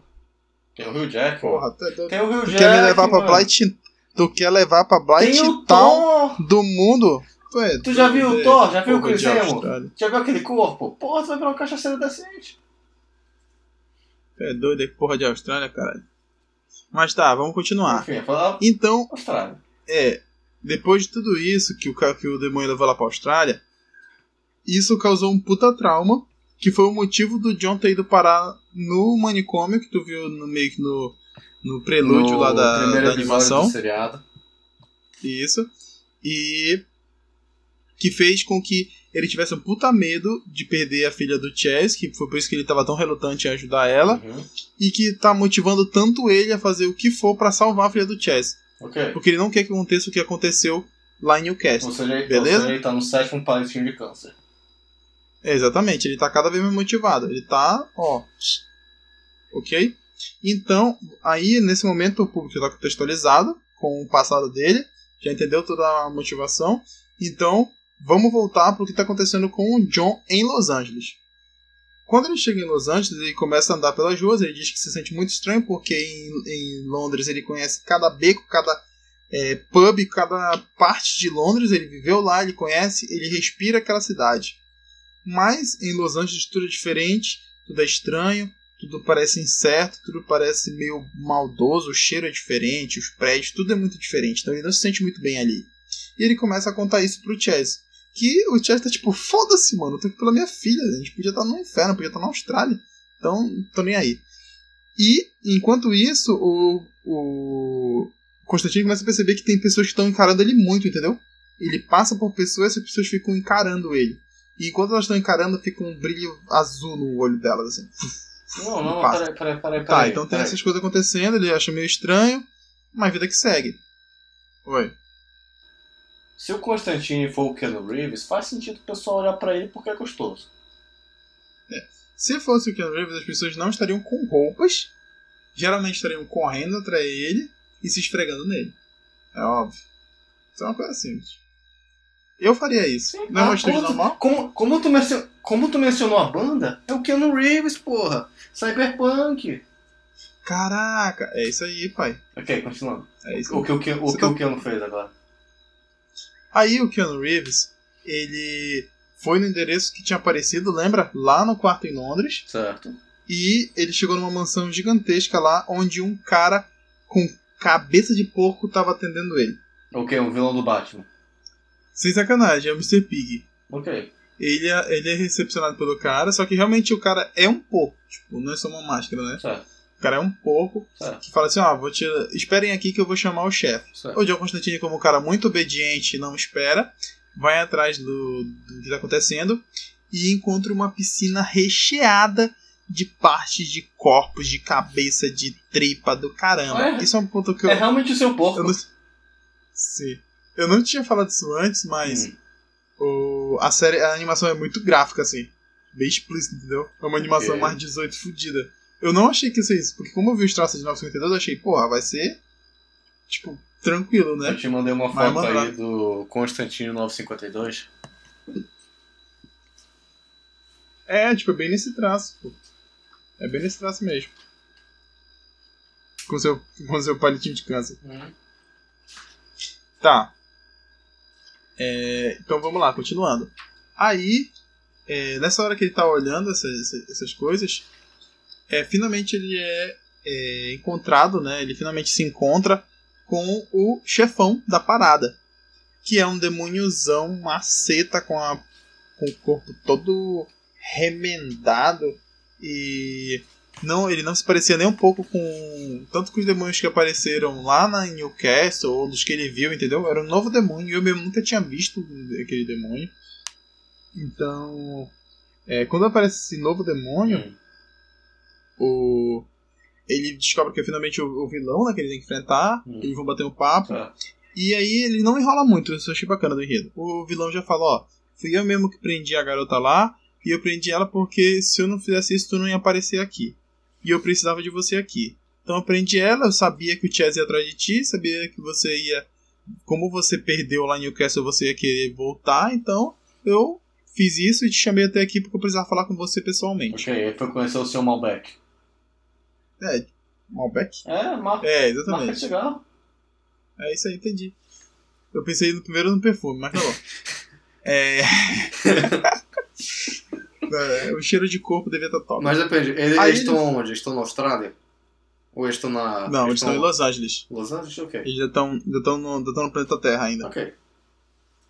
Tem o Rio Jack. Porra, tá. Tem o Rio Tu Jack. quer me levar pra. Blight... Tu quer levar pra Blight Town do mundo? Tu, é Tu já viu o Thor? Já viu o Chris Hemsworth? Já viu aquele corpo? Porra, tu vai virar um cachaceiro decente. Tu É doido, é que porra de Austrália, caralho. Mas tá, vamos continuar. Enfim, falar Então, Austrália. É, depois de tudo isso que o, que o demônio levou lá pra Austrália, isso causou um puta trauma, que foi o motivo do John ter ido parar no manicômio, que tu viu no meio que no, no prelúdio No lá da, da animação. do seriado. Isso. E que fez com que ele tivesse um puta medo de perder a filha do Chess, que foi por isso que ele tava tão relutante em ajudar ela, Uhum. e que tá motivando tanto ele a fazer o que for pra salvar a filha do Chess. Ok. Porque ele não quer que aconteça o que aconteceu lá em Newcastle. Ou seja, ele- Beleza? ou seja, ele tá no sétimo palitinho de câncer. É, exatamente, ele tá cada vez mais motivado. Ele tá, ó. Ok? Então, aí nesse momento o público está contextualizado com o passado dele, já entendeu toda a motivação. Então, vamos voltar para o que está acontecendo com o John em Los Angeles. Quando ele chega em Los Angeles, ele começa a andar pelas ruas. Ele diz que se sente muito estranho porque em, em Londres ele conhece cada beco, cada é, pub, cada parte de Londres. Ele viveu lá, ele conhece, ele respira aquela cidade. Mas em Los Angeles tudo é diferente, tudo é estranho, tudo parece incerto, tudo parece meio maldoso, o cheiro é diferente, os prédios, tudo é muito diferente. Então ele não se sente muito bem ali. E ele começa a contar isso pro Chess. Que o Chess tá tipo, foda-se, mano, eu tô aqui pela minha filha, a gente podia estar no inferno, podia estar na Austrália. Então, tô nem aí. E, enquanto isso, o, o Constantino começa a perceber que tem pessoas que estão encarando ele muito, entendeu? Ele passa por pessoas e as pessoas ficam encarando ele. E enquanto elas estão encarando, fica um brilho azul no olho delas, assim. Não, não, Passa. peraí, peraí, peraí. Tá, então tem essas coisas acontecendo, ele acha meio estranho, mas vida que segue. Oi. Se o Constantine for o Keanu Reeves, faz sentido o pessoal olhar pra ele porque é gostoso. Se fosse o Keanu Reeves, as pessoas não estariam com roupas, geralmente estariam correndo atrás dele e se esfregando nele. É óbvio. Isso é uma coisa simples. Eu faria isso. não é Ah, uma como, tu, normal? como, como, tu mencio- como tu mencionou a banda, é o Keanu Reeves, porra. Cyberpunk. Caraca, é isso aí, pai. Ok, continuando. É isso O que o, Ke- o, Você que tá- o Keanu fez agora? Aí o Keanu Reeves, ele foi no endereço que tinha aparecido, lembra? Lá no quarto em Londres. Certo. E ele chegou numa mansão gigantesca lá, onde um cara com cabeça de porco tava atendendo ele. Ok, o vilão do Batman. Sem sacanagem, é o Mr. Pig. Ok. Ele é, ele é recepcionado pelo cara, só que realmente o cara é um porco. Tipo, não é só uma máscara, né? Certo, O cara é um porco certo, que fala assim: ó, vou te. Esperem aqui que eu vou chamar o chefe. certo. O John Constantine, como um cara muito obediente e não espera, vai atrás do, do que tá acontecendo e encontra uma piscina recheada de partes de corpos, de cabeça, de tripa do caramba. É. Isso é um ponto que eu. É realmente o seu porco. eu não, Sim. Eu não tinha falado isso antes, mas Hum. o, a série, a animação é muito gráfica, assim. Bem explícita, entendeu? É uma animação Ok. mais 18 fodida. Eu não achei que ia ser isso, porque como eu vi os traços de 952, eu achei, porra, vai ser, tipo, tranquilo, né? Eu te mandei uma foto mandar. aí do Constantino 952. É, tipo, é bem nesse traço, pô. É bem nesse traço mesmo. Com seu, com seu palitinho de câncer. Tá. É, então vamos lá, continuando. Aí, é, nessa hora que ele tá olhando essas, essas- essas coisas, é, finalmente ele é, é encontrado, né? Ele finalmente se encontra com o chefão da parada. Que é um demôniozão maceta com, a, com o corpo todo remendado e não, ele não se parecia nem um pouco com tanto com os demônios que apareceram lá na Newcastle ou dos que ele viu, entendeu? Era um novo demônio, eu mesmo nunca tinha visto aquele demônio. Então, é, quando aparece esse novo demônio, Hum. O ele descobre que é finalmente o, o vilão né, que ele tem que enfrentar, Hum. eles vão bater um papo. Tá. E aí ele não enrola muito, isso eu achei bacana do enredo. O vilão já fala, ó, fui eu mesmo que prendi a garota lá, e eu prendi ela porque se eu não fizesse isso, tu não ia aparecer aqui. E eu precisava de você aqui. Então eu prendi ela, eu sabia que o Chaz ia atrás de ti, sabia que você ia. Como você perdeu lá em Newcastle, você ia querer voltar, então eu fiz isso e te chamei até aqui porque eu precisava falar com você pessoalmente. Ok, aí foi conhecer o seu Malbec. É, Malbec? É, marca, É, marca de exatamente. cigarro. É isso aí, entendi. Eu pensei no primeiro no perfume, mas tá bom. [LAUGHS] É. [LAUGHS] É, o cheiro de corpo devia estar top. Mas depende, eles, Aí eles estão eles- onde? Eles estão na Austrália? Ou eles estão na. Não, eles estão em Los Angeles. Los Angeles? Ok. Eles já estão já estão no, já estão no planeta Terra ainda. Ok,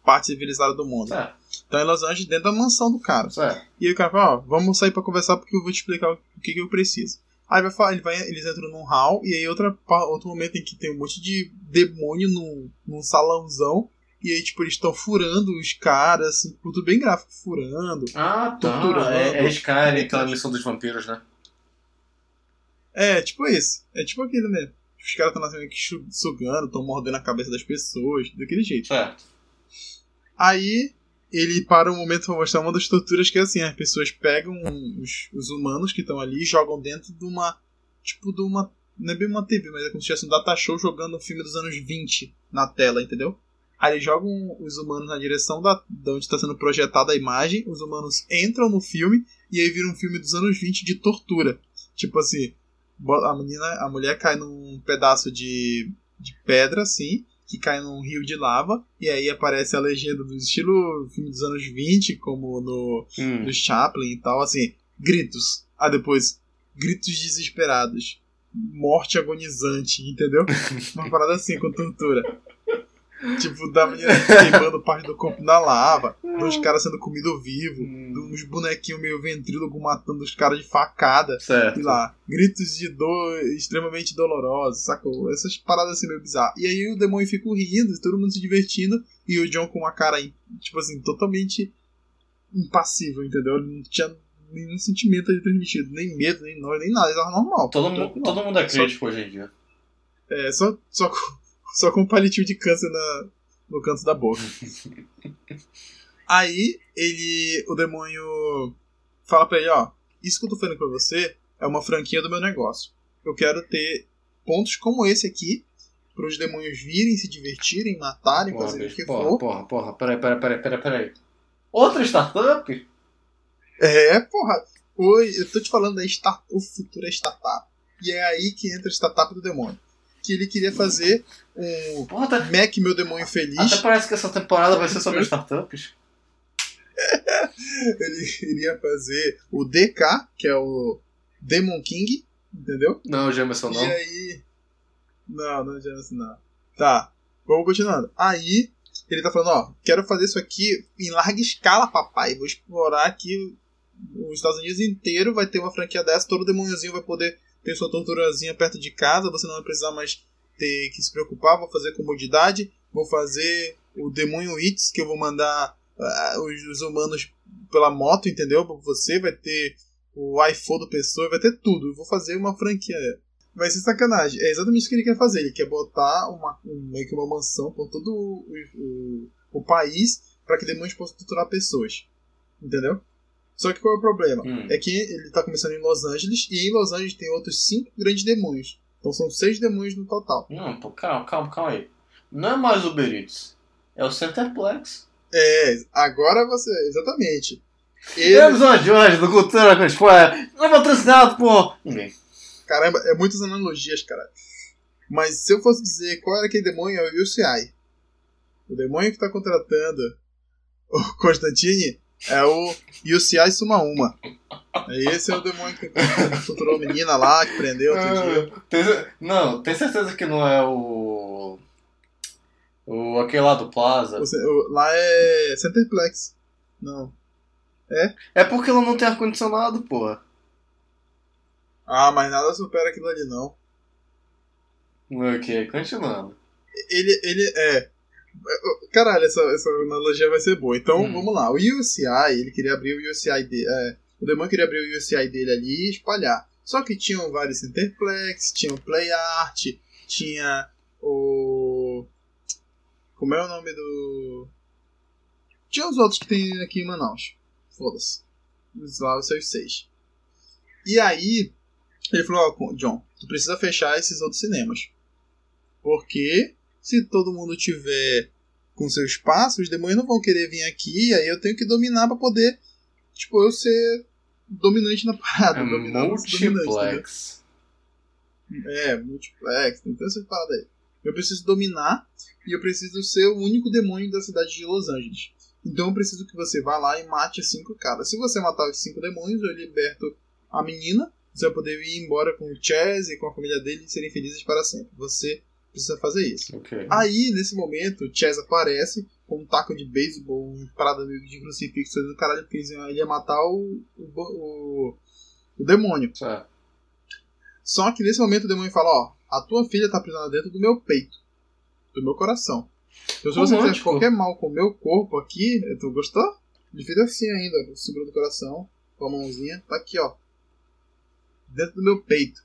Parte civilizada do mundo. certo, Estão em Los Angeles dentro da mansão do cara. certo. E aí o cara fala, ó, vamos sair pra conversar porque eu vou te explicar o que, que eu preciso. Aí vai falar, ele vai, eles entram num hall e aí outra, outro momento em que tem um monte de demônio num, num salãozão. E aí, tipo, eles estão furando os caras, assim, tudo bem gráfico, furando. Ah, tá. Torturando. É, é Skyrim, aquela missão dos vampiros, né? É, tipo isso. É tipo aquele, né? Os caras estão que chu- sugando, estão mordendo a cabeça das pessoas, daquele jeito. Certo. Aí ele para um momento pra mostrar uma das torturas que é assim, as pessoas pegam os, os humanos que estão ali e jogam dentro de uma. Tipo, de uma. Não é bem uma TV, mas é como se tivesse um data show jogando um filme dos anos 20 na tela, entendeu? Aí eles jogam os humanos na direção da, de onde está sendo projetada a imagem, os humanos entram no filme e aí vira um filme dos anos 20 de tortura. Tipo assim, a menina, a mulher cai num pedaço de, de pedra, assim, que cai num rio de lava, e aí aparece a legenda do estilo filme dos anos 20, como no, Hum. no Chaplin e tal, assim, gritos. Ah, depois, gritos desesperados. Morte agonizante, entendeu? [LAUGHS] Uma parada assim, com tortura. Tipo, da menina queimando parte do corpo na lava, dos caras sendo comidos vivos, Hum. uns bonequinhos meio ventrílogo matando os caras de facada Certo. sei lá, gritos de dor extremamente dolorosos, sacou? Essas paradas assim meio bizarras. E aí o demônio fica rindo, todo mundo se divertindo, e o John com uma cara, tipo assim, totalmente impassível, entendeu? Ele não tinha nenhum sentimento ali transmitido, nem medo, nem nojo, nem nada, ele tava normal. Todo, mu- tranquilo. todo mundo é Só- crítico hoje em dia. É, só, só, com, [LAUGHS] só com um palitinho de câncer na, no canto da boca. [LAUGHS] Aí ele. O demônio fala pra ele, ó, isso que eu tô falando pra você é uma franquia do meu negócio. Eu quero ter pontos como esse aqui, para os demônios virem, se divertirem, matarem, Porra, fazerem o que porra, for. porra, porra, peraí, peraí, peraí, peraí, peraí. Outra startup? É, porra. Oi, eu tô te falando da start, o futuro é startup. E é aí que entra a startup do demônio. Que ele queria fazer um Porra, até, Mac Meu Demônio Feliz. até parece que essa temporada vai ser sobre startups. [LAUGHS] ele iria fazer o DK, que é o Demon King, entendeu? Não, Jameson não. E aí. Não, não é assim, não. Tá, vamos continuando. Aí, ele tá falando, ó, quero fazer isso aqui em larga escala, papai. Vou explorar aqui os Estados Unidos inteiro, vai ter uma franquia dessa, todo demôniozinho vai poder ter sua torturazinha perto de casa, você não vai precisar mais ter que se preocupar, vou fazer comodidade, vou fazer o demônio Hits, que eu vou mandar os, os humanos pela moto, entendeu? Você vai ter o iPhone do pessoa, vai ter tudo. Eu vou fazer uma franquia. Vai ser sacanagem. É exatamente isso que ele quer fazer. Ele quer botar uma, um- meio que uma mansão por todo o, o, o país para que demônios possam torturar pessoas. Entendeu? Só que qual é o problema? Hum. É que ele tá começando em Los Angeles e em Los Angeles tem outros cinco grandes demônios. Então são seis demônios no total. Não, pô, calma, calma, calma aí. Não é mais o Eats. É o Centerplex. É, agora você. Exatamente. Ele, Episódio de hoje do Cultura com Spoiler. Não é patrocinado por ninguém. caramba, é muitas analogias, cara. Mas se eu fosse dizer qual era aquele demônio, é o UCI. O demônio que tá contratando o [LAUGHS] Constantine é o UCI Suma Uma. Esse é o demônio que [LAUGHS] torturou a menina lá, que prendeu outro dia. Ah, não, tem certeza que não é o. O aquele lá do Plaza. O lá é Centerplex. Não. É porque ela não tem ar-condicionado, porra. Ah, mas nada supera aquilo ali, não. Ok, continuando. Ele, ele é. Caralho, essa, essa analogia vai ser boa. Então, Hum. vamos lá. O UCI, ele queria abrir o UCI dele. É, o demônio queria abrir o UCI dele ali e espalhar. Só que tinham vários Interplex, tinha o Play Art, tinha o. Como é o nome do. Tinha os outros que tem aqui em Manaus. Foda-se. Os lá, os seus seis. E aí, ele falou: Ó, John, tu precisa fechar esses outros cinemas. Porque se todo mundo tiver com seu espaço, os demônios não vão querer vir aqui, aí eu tenho que dominar pra poder, tipo, eu ser dominante na parada. É dominar multiplex. É, multiplex, tem todas essas paradas aí. Eu preciso dominar e eu preciso ser o único demônio da cidade de Los Angeles. Então eu preciso que você vá lá e mate cinco caras. Se você matar os cinco demônios, eu liberto a menina. Você vai poder ir embora com o Chaz e com a família dele e serem felizes para sempre. Você precisa fazer isso. Ok. Aí, nesse momento, o Chaz aparece com um taco de beisebol, um parada de crucifixo do caralho, porque ele ia matar o, o, o, o demônio. Certo. Só que nesse momento o demônio fala, ó, a tua filha tá aprisionada dentro do meu peito, do meu coração. Então se você fizer qualquer mal com o meu corpo aqui, tu gostou? Ele fez assim ainda, o símbolo do coração, com a mãozinha, tá aqui, ó. Dentro do meu peito.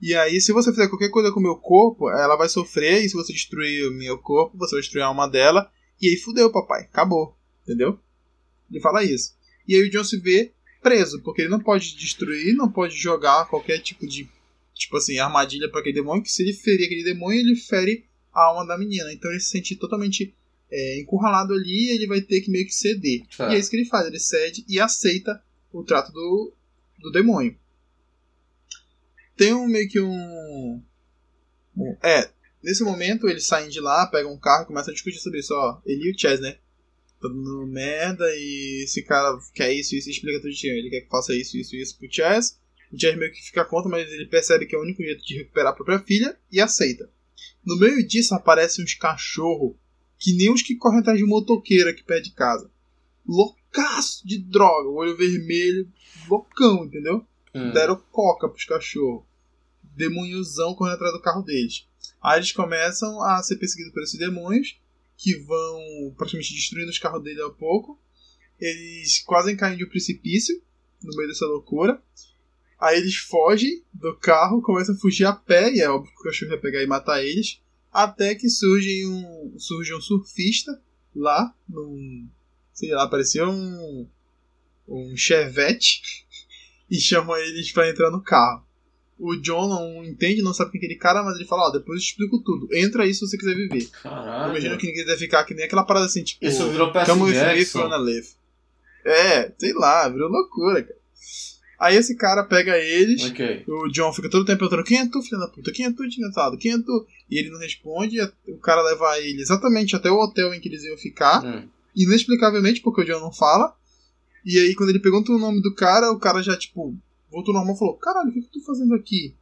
E aí, se você fizer qualquer coisa com o meu corpo, ela vai sofrer, e se você destruir o meu corpo, você vai destruir a alma dela, e aí fudeu, papai. Acabou. Entendeu? Ele fala isso. E aí o John se vê preso, porque ele não pode destruir, não pode jogar qualquer tipo de tipo assim, armadilha para aquele demônio, que se ele ferir aquele demônio, ele fere a alma da menina. Então ele se sente totalmente é, encurralado ali e ele vai ter que meio que ceder. Certo. E é isso que ele faz, ele cede e aceita o trato do, do demônio. Tem um meio que um. um- É, nesse momento eles saem de lá, pegam um carro e começam a discutir sobre isso, ó. Ele e o Chess, né? Tá dando merda e esse cara quer isso, isso, e explica tudo direitinho. Ele quer que faça isso, isso, isso pro Chess. O Chess meio que fica contra, mas ele percebe que é o único jeito de recuperar a própria filha e aceita. No meio disso aparecem uns cachorros que nem os que correm atrás de motoqueira aqui perto de casa. Loucaço de droga, olho vermelho, loucão, entendeu? Hum. Deram coca pros cachorros. Demôniozão correndo atrás do carro deles. Aí eles começam a ser perseguidos por esses demônios, que vão praticamente destruindo os carros dele a pouco. Eles quase caem de um precipício, no meio dessa loucura. Aí eles fogem do carro, começam a fugir a pé, e é óbvio que o cachorro vai pegar e matar eles. Até que surge um, surge um surfista lá, num. Sei lá, parecia um. um chevette [LAUGHS] e chamam eles pra entrar no carro. O John não entende, não sabe quem é aquele cara, mas ele fala, ó, depois eu explico tudo. Entra aí se você quiser viver. Caralho. imagino que ninguém deve ficar que nem aquela parada assim, tipo... Isso virou Come with me live. É, sei lá, virou loucura, cara. Aí esse cara pega eles, Ok. o John fica todo o tempo perguntando quem é tu, filho da puta, quem é tu, desgraçado, quem é tu? E ele não responde, e o cara leva ele exatamente até o hotel em que eles iam ficar, Hum. inexplicavelmente, porque o John não fala. E aí, quando ele pergunta o nome do cara, o cara já, tipo, voltou normal e falou: Caralho, o que, que tô fazendo aqui?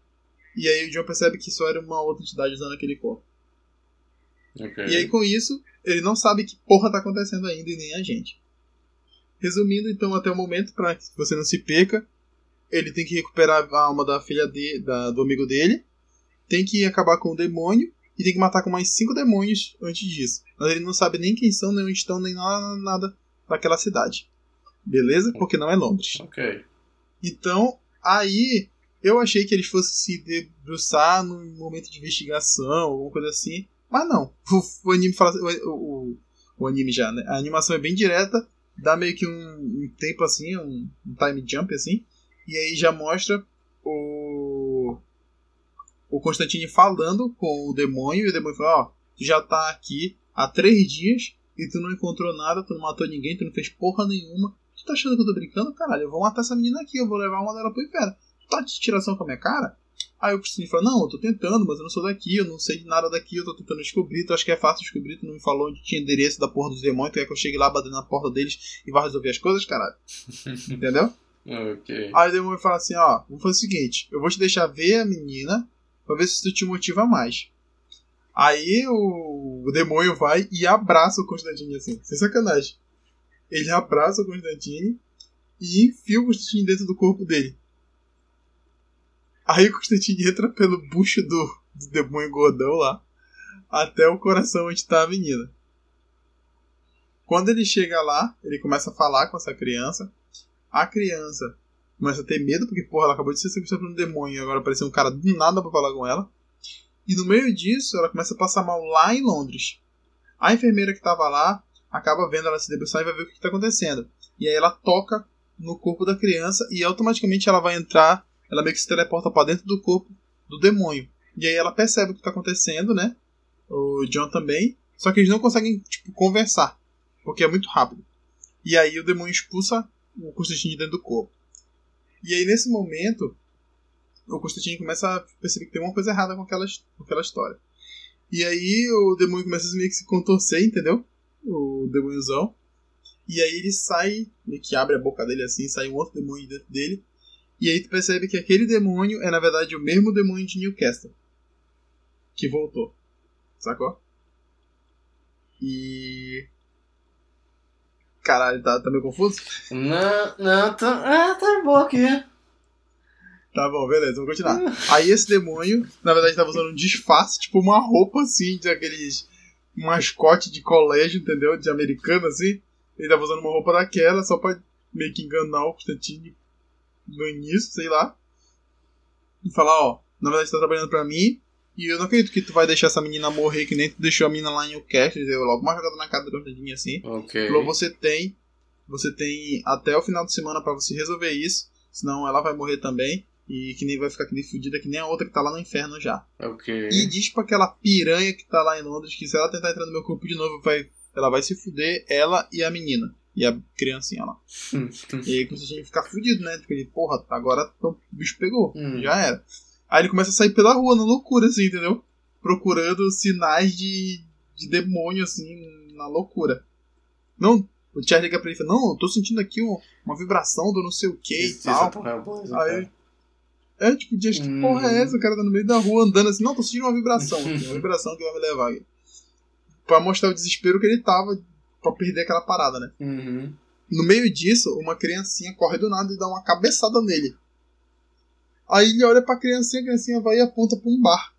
E aí o John percebe que só era uma outra entidade usando aquele corpo. Ok. E aí, com isso, ele não sabe que porra tá acontecendo ainda e nem a gente. Resumindo, então, até o momento, pra que você não se perca, ele tem que recuperar a alma da filha de, da, do amigo dele, tem que acabar com o demônio e tem que matar com mais cinco demônios antes disso. Mas ele não sabe nem quem são, nem onde estão, nem nada, nada daquela cidade. Beleza? Porque não é Londres. Ok. Então, aí eu achei que eles fossem se debruçar num momento de investigação, alguma coisa assim. Mas não. [LAUGHS] O, o anime fala. O, o, o anime já, né? A animação é bem direta, dá meio que um, um tempo assim, um, um time jump assim, e aí já mostra o o Constantine falando com o demônio e o demônio fala, ó, tu já tá aqui há três dias e tu não encontrou nada, tu não matou ninguém, tu não fez porra nenhuma. Tu tá achando que eu tô brincando? Caralho, eu vou matar essa menina aqui, eu vou levar uma dela pro inferno. Tu tá de tiração com a minha cara? Aí o Constantine fala, não, eu tô tentando, mas eu não sou daqui, eu não sei de nada daqui, eu tô tentando descobrir, tu acha que é fácil descobrir, tu não me falou onde tinha endereço da porra dos demônios, tu quer que eu chegue lá batendo na porta deles e vá resolver as coisas, caralho? [LAUGHS] Entendeu? Ok. Aí o demônio fala assim, ó, vamos fazer o seguinte, eu vou te deixar ver a menina pra ver se isso te motiva mais. Aí o, o demônio vai e abraça o Constantine assim, sem sacanagem. Ele abraça o Constantine e enfia o Constantine dentro do corpo dele. Aí o Constantine entra pelo bucho do, do demônio gordão lá até o coração onde tá a menina. Quando ele chega lá, ele começa a falar com essa criança. A criança começa a ter medo, porque, porra, ela acabou de ser sequestrada por um demônio e agora apareceu um cara do nada pra falar com ela. E no meio disso, ela começa a passar mal lá em Londres. A enfermeira que tava lá acaba vendo ela se debruçar e vai ver o que, que tá acontecendo. E aí ela toca no corpo da criança e automaticamente ela vai entrar, ela meio que se teleporta para dentro do corpo do demônio. E aí ela percebe o que tá acontecendo, né? O John também. Só que eles não conseguem, tipo, conversar. Porque é muito rápido. E aí o demônio expulsa o Constantine de dentro do corpo. E aí nesse momento, o Constantine começa a perceber que tem uma coisa errada com aquela, com aquela história. E aí o demônio começa a meio que se contorcer, entendeu? O demôniozão. E aí ele sai, meio que abre a boca dele assim, sai um outro demônio dentro dele. E aí tu percebe que aquele demônio é na verdade o mesmo demônio de Newcastle. Que voltou. Sacou? E. Caralho, tá, tá meio confuso? Não, não, tá, ah, tá bom aqui. Tá bom, beleza, vamos continuar. Aí esse demônio, na verdade, tava usando um disfarce, tipo uma roupa assim, de aqueles mascote de colégio, entendeu? De americano assim. Ele tava usando uma roupa daquela só pra meio que enganar o Constantine no início, sei lá. E falar, ó, na verdade você tá trabalhando pra mim. E eu não acredito que tu vai deixar essa menina morrer, que nem tu deixou a menina lá em Newcastle, deu logo uma jogada na cara do assim. Ok. Falou, você tem. Você tem até o final de semana pra você resolver isso. Senão ela vai morrer também. E que nem vai ficar que nem fudida, que nem a outra que tá lá no inferno já. Ok. E diz pra aquela piranha que tá lá em Londres que se ela tentar entrar no meu corpo de novo, vai, ela vai se fuder, ela e a menina. E a criancinha lá. [LAUGHS] E aí o Constantine fica fudido, né? Porque ele, porra, agora o bicho pegou. Hum. Já era. Aí ele começa a sair pela rua, na loucura, assim, entendeu? Procurando sinais de, de demônio, assim, na loucura. Não, o Charlie liga pra ele e fala, não, eu tô sentindo aqui um- uma vibração do não sei o que e tal. Aí, cara. é, tipo, diz que Hum. porra é essa? O cara tá no meio da rua andando assim, não, tô sentindo uma vibração. [LAUGHS] Uma vibração que vai me levar aqui. Pra mostrar o desespero que ele tava pra perder aquela parada, né? Uhum. No meio disso, uma criancinha corre do nada e dá uma cabeçada nele. Aí ele olha pra criancinha, a criancinha vai e aponta pra um bar.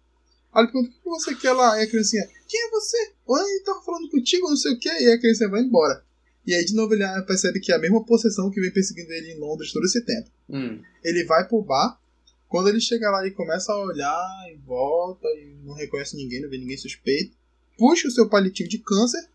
Aí ele pergunta, o que você quer lá? E a criancinha, quem é você? Oi, ele tava falando contigo, não sei o que. E a criancinha vai embora. E aí de novo ele percebe que é a mesma possessão que vem perseguindo ele em Londres todo esse tempo. Hum. Ele vai pro bar. Quando ele chega lá, ele começa a olhar em volta e não reconhece ninguém, não vê ninguém suspeito. Puxa o seu palitinho de câncer,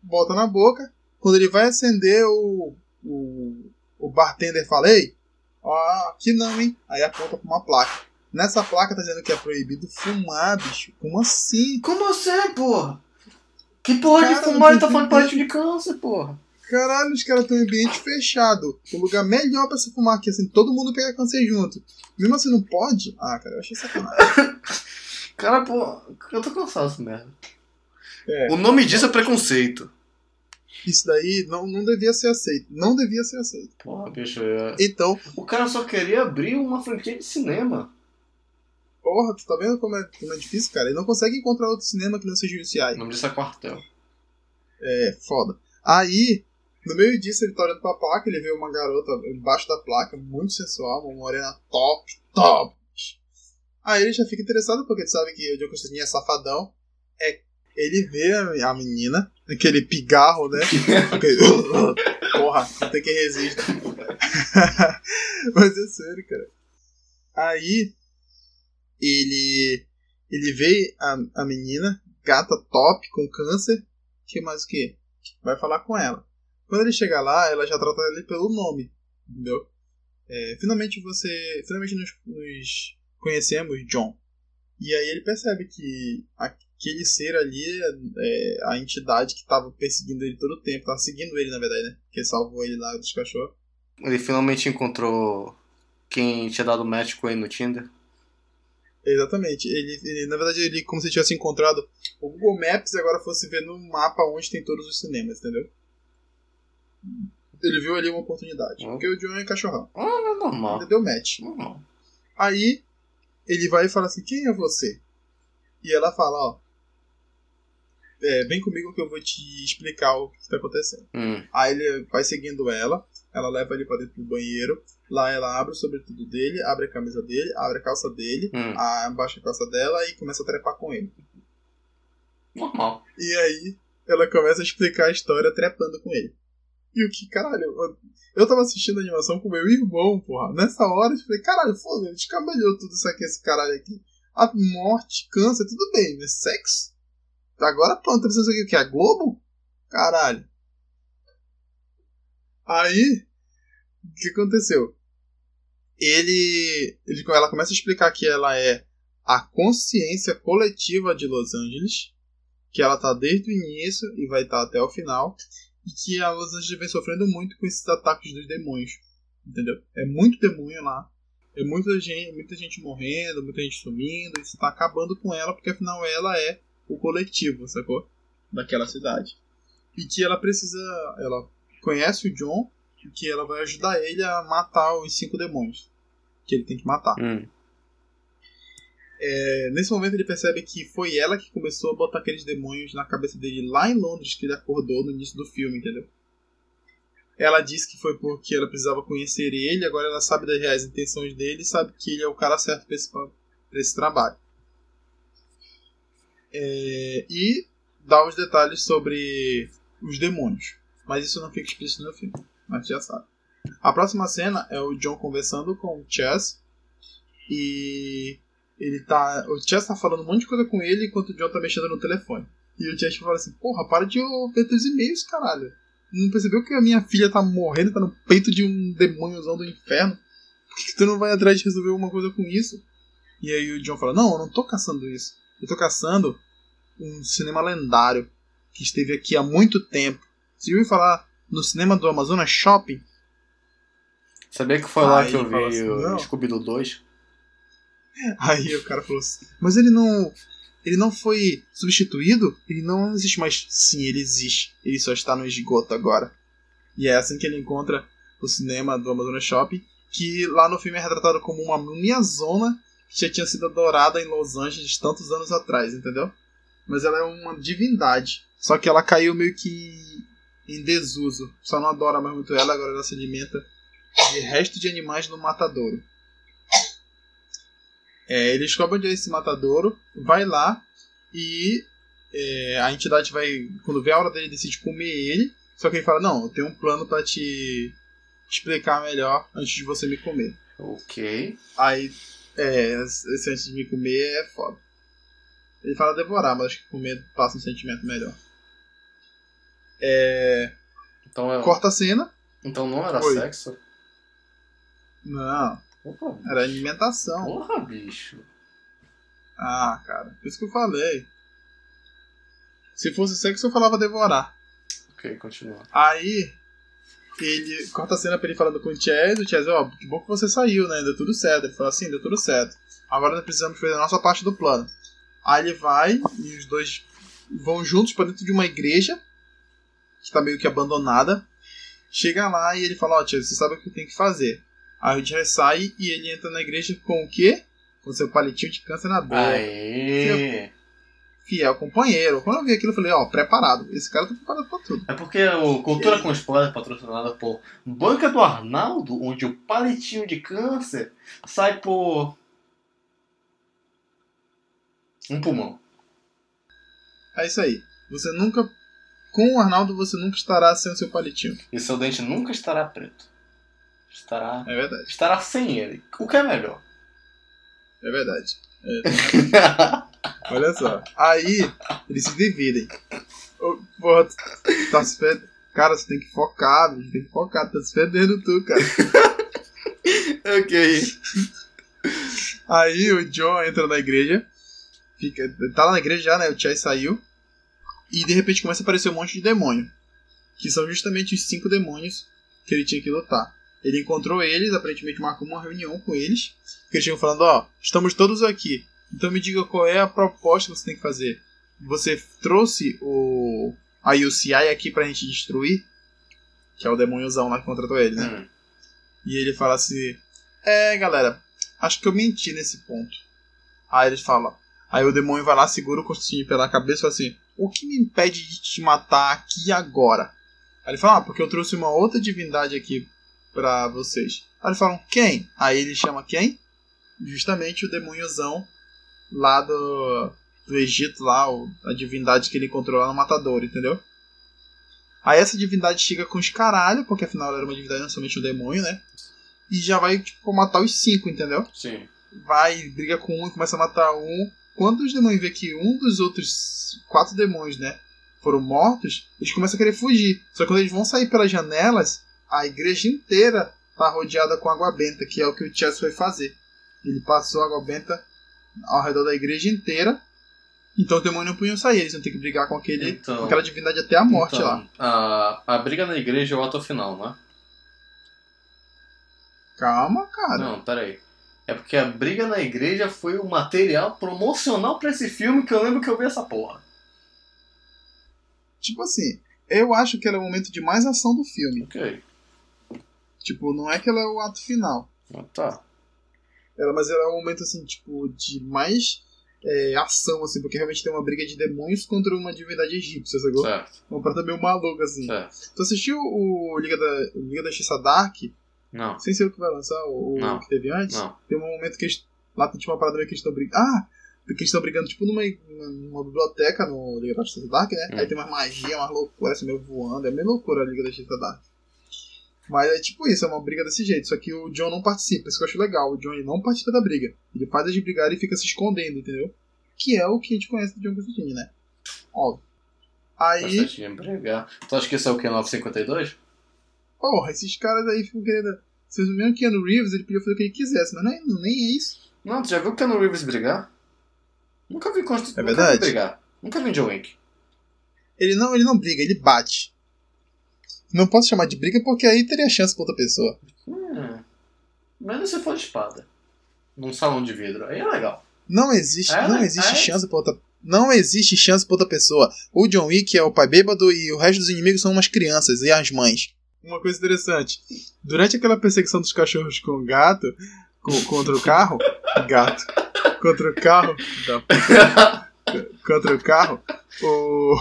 bota na boca. Quando ele vai acender, o, o, o bartender fala: Ei, ó, aqui não, hein? Aí aponta pra uma placa. Nessa placa tá dizendo que é proibido fumar, bicho. Como assim? Como assim, porra? Que porra Cara, de fumar ele tá falando entendendo. de câncer, porra? Caralho, os caras estão em ambiente fechado. O lugar melhor pra se fumar aqui, assim, todo mundo pega câncer junto. Mesmo assim, não pode? Ah, cara, eu achei sacanagem. [LAUGHS] Cara, pô, eu tô cansado dessa merda. É. O nome disso é preconceito. Isso daí não, não devia ser aceito. Não devia ser aceito. Porra, bicho, é... Então, o cara só queria abrir uma franquia de cinema. porra, tu tá vendo como é, como é difícil, cara? Ele não consegue encontrar outro cinema que não seja o UCI. O nome disso é quartel. É, foda. Aí, no meio disso, ele tá olhando pra placa, ele vê uma garota embaixo da placa, muito sensual, uma morena top, top. Aí ele já fica interessado, porque tu sabe que o John Constantine é safadão. É, ele vê a, menina, aquele pigarro, né? [LAUGHS] Aquele, [LAUGHS] porra, não tem quem resista. [LAUGHS] Mas é sério, cara. Aí, ele, ele vê a, a menina, gata top, com câncer. Que mais o quê? vai falar com ela. Quando ele chega lá, ela já trata ele pelo nome, entendeu? É, finalmente você. Finalmente nos, nos conhecemos, John. E aí ele percebe que aquele ser ali é, é a entidade que estava perseguindo ele todo o tempo, tava seguindo ele na verdade, né? Que salvou ele lá dos cachorros. Ele finalmente encontrou quem tinha dado match com ele no Tinder. Exatamente. Ele, ele, na verdade, ele como se tivesse encontrado o Google Maps e agora fosse ver no mapa onde tem todos os cinemas, entendeu? Ele viu ali uma oportunidade. Porque o John é cachorrão. Ah, normal. Ele deu match. Normal. Aí ele vai e fala assim: Quem é você? E ela fala: Ó, é, vem comigo que eu vou te explicar o que está acontecendo. Hum. Aí ele vai seguindo ela, ela leva ele para dentro do banheiro. Lá ela abre o sobretudo dele, abre a camisa dele, abre a calça dele, Hum. abaixa a calça dela e começa a trepar com ele. Normal. E aí ela começa a explicar a história trepando com ele. E o que, caralho, eu, eu tava assistindo a animação com meu irmão, porra. Nessa hora eu falei, caralho, foda, descambelhou tudo isso aqui, esse caralho aqui. A morte, câncer, tudo bem, mas sexo? Agora pronto, tá pensando aqui o que? A Globo? Caralho. Aí, o que aconteceu? Ele, ele. Ela começa a explicar que ela é a consciência coletiva de Los Angeles, que ela tá desde o início e vai estar até o final, e que a Los Angeles vem sofrendo muito com esses ataques dos demônios. Entendeu? É muito demônio lá. É muita gente, muita gente morrendo, muita gente sumindo, isso tá acabando com ela, porque afinal ela é o coletivo, sacou? Daquela cidade. E que ela precisa. Ela conhece o John e que ela vai ajudar ele a matar os cinco demônios. Que ele tem que matar. Hum. É, nesse momento ele percebe que foi ela que começou a botar aqueles demônios na cabeça dele lá em Londres, que ele acordou no início do filme, entendeu? Ela disse que foi porque ela precisava conhecer ele, agora ela sabe das reais intenções dele e sabe que ele é o cara certo pra esse, pra esse trabalho. É, e dá os detalhes sobre os demônios. Mas isso não fica explícito no filme, mas já sabe. A próxima cena é o John conversando com o Chess e ele tá. O Chess tá falando um monte de coisa com ele enquanto o John tá mexendo no telefone. E o Chess fala assim: Porra, para de ver teus e-mails, caralho. Não percebeu que a minha filha tá morrendo, tá no peito de um demôniozão do inferno? Por que, que tu não vai atrás de resolver alguma coisa com isso? E aí o John fala: Não, eu não tô caçando isso. Eu tô caçando um cinema lendário que esteve aqui há muito tempo. Você ouviu falar no cinema do Amazonas Shopping? Sabia que foi lá Aí que eu vi assim, o Scooby-Doo 2? [LAUGHS] Aí o cara falou assim: Mas ele não. Ele não foi substituído? Ele não existe mais. Sim, ele existe. Ele só está no esgoto agora. E é assim que ele encontra o cinema do Amazonas Shopping, que lá no filme é retratado como uma miniazona que já tinha sido adorada em Los Angeles tantos anos atrás, entendeu? Mas ela é uma divindade. Só que ela caiu meio que em desuso. Só não adora mais muito ela, agora ela se alimenta de resto de animais no matadouro. É, ele descobre onde é esse matadouro, vai lá e é, a entidade vai, quando vê a hora dele, decide comer ele. Só que ele fala: Não, eu tenho um plano pra te explicar melhor antes de você me comer. Ok. Aí, é, esse antes de me comer é foda. Ele fala devorar, mas acho que comer passa um sentimento melhor. É, Então, é... corta a cena. então não era Oi. sexo? Não, Opa, era alimentação. porra, bicho. Ah, cara, por isso que eu falei. Se fosse sexo, eu falava devorar. Ok, continua. Aí, ele corta a cena pra ele falando com o Chaz, o Chaz, ó, que bom que você saiu, né? Deu tudo certo. Ele fala assim, deu tudo certo. Agora nós precisamos fazer a nossa parte do plano. Aí ele vai e os dois vão juntos pra dentro de uma igreja que tá meio que abandonada. Chega lá e ele fala, ó, Chaz, você sabe o que tem que fazer. Aí o Chaz sai e ele entra na igreja com o quê? Com seu palitinho de câncer na boca. Aê! Fiel companheiro. Quando eu vi aquilo, eu falei, ó, preparado. Esse cara tá preparado pra tudo. É porque o Cultura com Spoiler é patrocinada por Banca do Arnaldo, onde o palitinho de câncer sai por. Um pulmão. É isso aí. Você nunca. Com o Arnaldo, você nunca estará sem o seu palitinho. E seu dente nunca estará preto. Estará. É verdade. Estará sem ele. O que é melhor? É verdade. É. [LAUGHS] Olha só. Aí, eles se dividem. Porra, tá se fedendo. Cara, você tem que focar, bicho. Tem que focar. Tá se fedendo tu, cara. [LAUGHS] ok. Aí o John entra na igreja. Fica, tá lá na igreja já, né? O Chai saiu. E de repente começa a aparecer um monte de demônio. Que são justamente os cinco demônios que ele tinha que lutar. Ele encontrou eles, aparentemente marcou uma reunião com eles. Que eles tinham falando, ó, estamos todos aqui. Então me diga qual é a proposta que você tem que fazer. Você trouxe o a UCI aqui pra gente destruir? Que é o demôniozão lá que contratou ele, né? Hum. E ele fala assim: É, galera, acho que eu menti nesse ponto. Aí eles falam. Aí o demônio vai lá, segura o Constantine pela cabeça e fala assim: O que me impede de te matar aqui agora? Aí ele fala: Ah, porque eu trouxe uma outra divindade aqui pra vocês. Aí eles falam: Quem? Aí ele chama quem? Justamente o demôniozão lá do, do Egito, lá, o- a divindade que ele encontrou lá no Matador, entendeu? Aí essa divindade chega com os caralho, porque afinal ela era uma divindade, não somente um demônio, né? E já vai, tipo, matar os cinco, entendeu? Sim. Vai, briga com um e começa a matar um. Quando os demônios vê que um dos outros quatro demônios, né, foram mortos, eles começam a querer fugir. Só que quando eles vão sair pelas janelas, a igreja inteira tá rodeada com água benta, que é o que o Chess foi fazer. Ele passou água benta ao redor da igreja inteira. Então os demônios não podiam sair, eles iam ter que brigar com, aquele, Então- com aquela divindade até a morte então, lá. A, a briga na igreja é o ato final, não é? Calma, cara. Não, peraí. É porque a briga na igreja foi o material promocional pra esse filme que eu lembro que eu vi essa porra. Tipo assim, eu acho que ela é o momento de mais ação do filme. Ok. Tipo, não é que ela é o ato final. Ah, Tá. Ela, mas ela é um momento, assim, tipo, de mais é, ação, assim, porque realmente tem uma briga de demônios contra uma divindade egípcia, sacou? Certo. Uma parada meio maluca, assim. Certo. Tu assistiu o Liga da, Liga da Justiça Dark? Não. Sem ser o que vai lançar, o, o que teve antes? Não. Tem um momento que eles, lá tem tipo, uma parada meio que eles estão brigando. Ah! Que eles estão brigando, tipo, numa, numa biblioteca no Liga da Justiça Dark, né? Hum. Aí tem umas magia, umas loucuras, assim, meio voando. É meio loucura a Liga da Justiça Dark. Mas é tipo isso, é uma briga desse jeito. Só que o John não participa, isso que eu acho legal. O John ele não participa da briga. Ele faz eles brigarem e fica se escondendo, entendeu? Que é o que a gente conhece do John Constantine, né? Óbvio. Aí, Constantine brigar. Tu acha que isso é o que? 952? porra, esses caras aí ficam querendo. Vocês viram que Keanu Reeves ele podia fazer o que ele quisesse, mas não é, nem é isso. Não, tu já viu o Keanu Reeves brigar? Nunca vi Constantine É nunca vi brigar. Nunca vi John Wick. Ele não, ele não briga, ele bate. Não posso chamar de briga porque aí teria chance pra outra pessoa. Hum. Menos se for de espada. Num salão de vidro. Aí é legal. Não existe, É, não né? existe É. chance pra outra. Não existe chance pra outra pessoa. O John Wick é o pai bêbado e o resto dos inimigos são umas crianças e as mães. Uma coisa interessante. Durante aquela perseguição dos cachorros com o gato, co- contra o carro, [LAUGHS] gato, contra o carro, da [LAUGHS] contra o carro, o.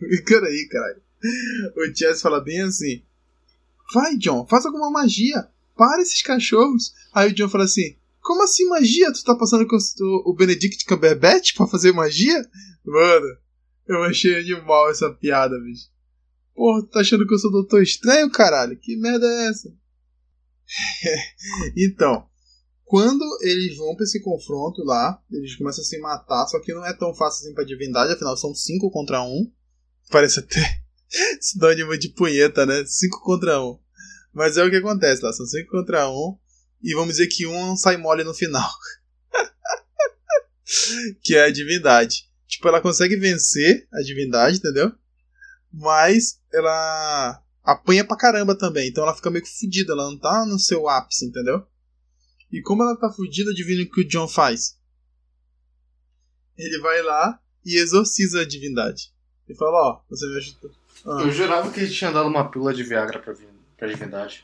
[LAUGHS] Peraí, caralho. [LAUGHS] O Chess fala bem assim: Vai, John, faz alguma magia. Para esses cachorros. Aí o John fala assim: Como assim magia? Tu tá passando com o Benedict Cumberbatch pra fazer magia? Mano, eu achei animal essa piada, bicho. Porra, tu tá achando que eu sou doutor estranho, caralho? Que merda é essa? [LAUGHS] então, quando eles vão pra esse confronto lá, eles começam a se matar, só que não é tão fácil assim pra divindade, afinal são 5 contra 1. Um. Parece até [LAUGHS] sinônimo de punheta, né? 5 contra 1. Um. Mas é o que acontece lá, são 5 contra 1. Um, e vamos dizer que um sai mole no final. [LAUGHS] que é a divindade. Tipo, ela consegue vencer a divindade, entendeu? Mas ela apanha pra caramba também. Então ela fica meio que fudida, ela não tá no seu ápice, entendeu? E como ela tá fudida, adivinha o que o John faz? Ele vai lá e exorciza a divindade. Ele fala, ó, você me ajudou. Ah, Eu jurava que ele tinha dado uma pílula de Viagra pra, pra divindade.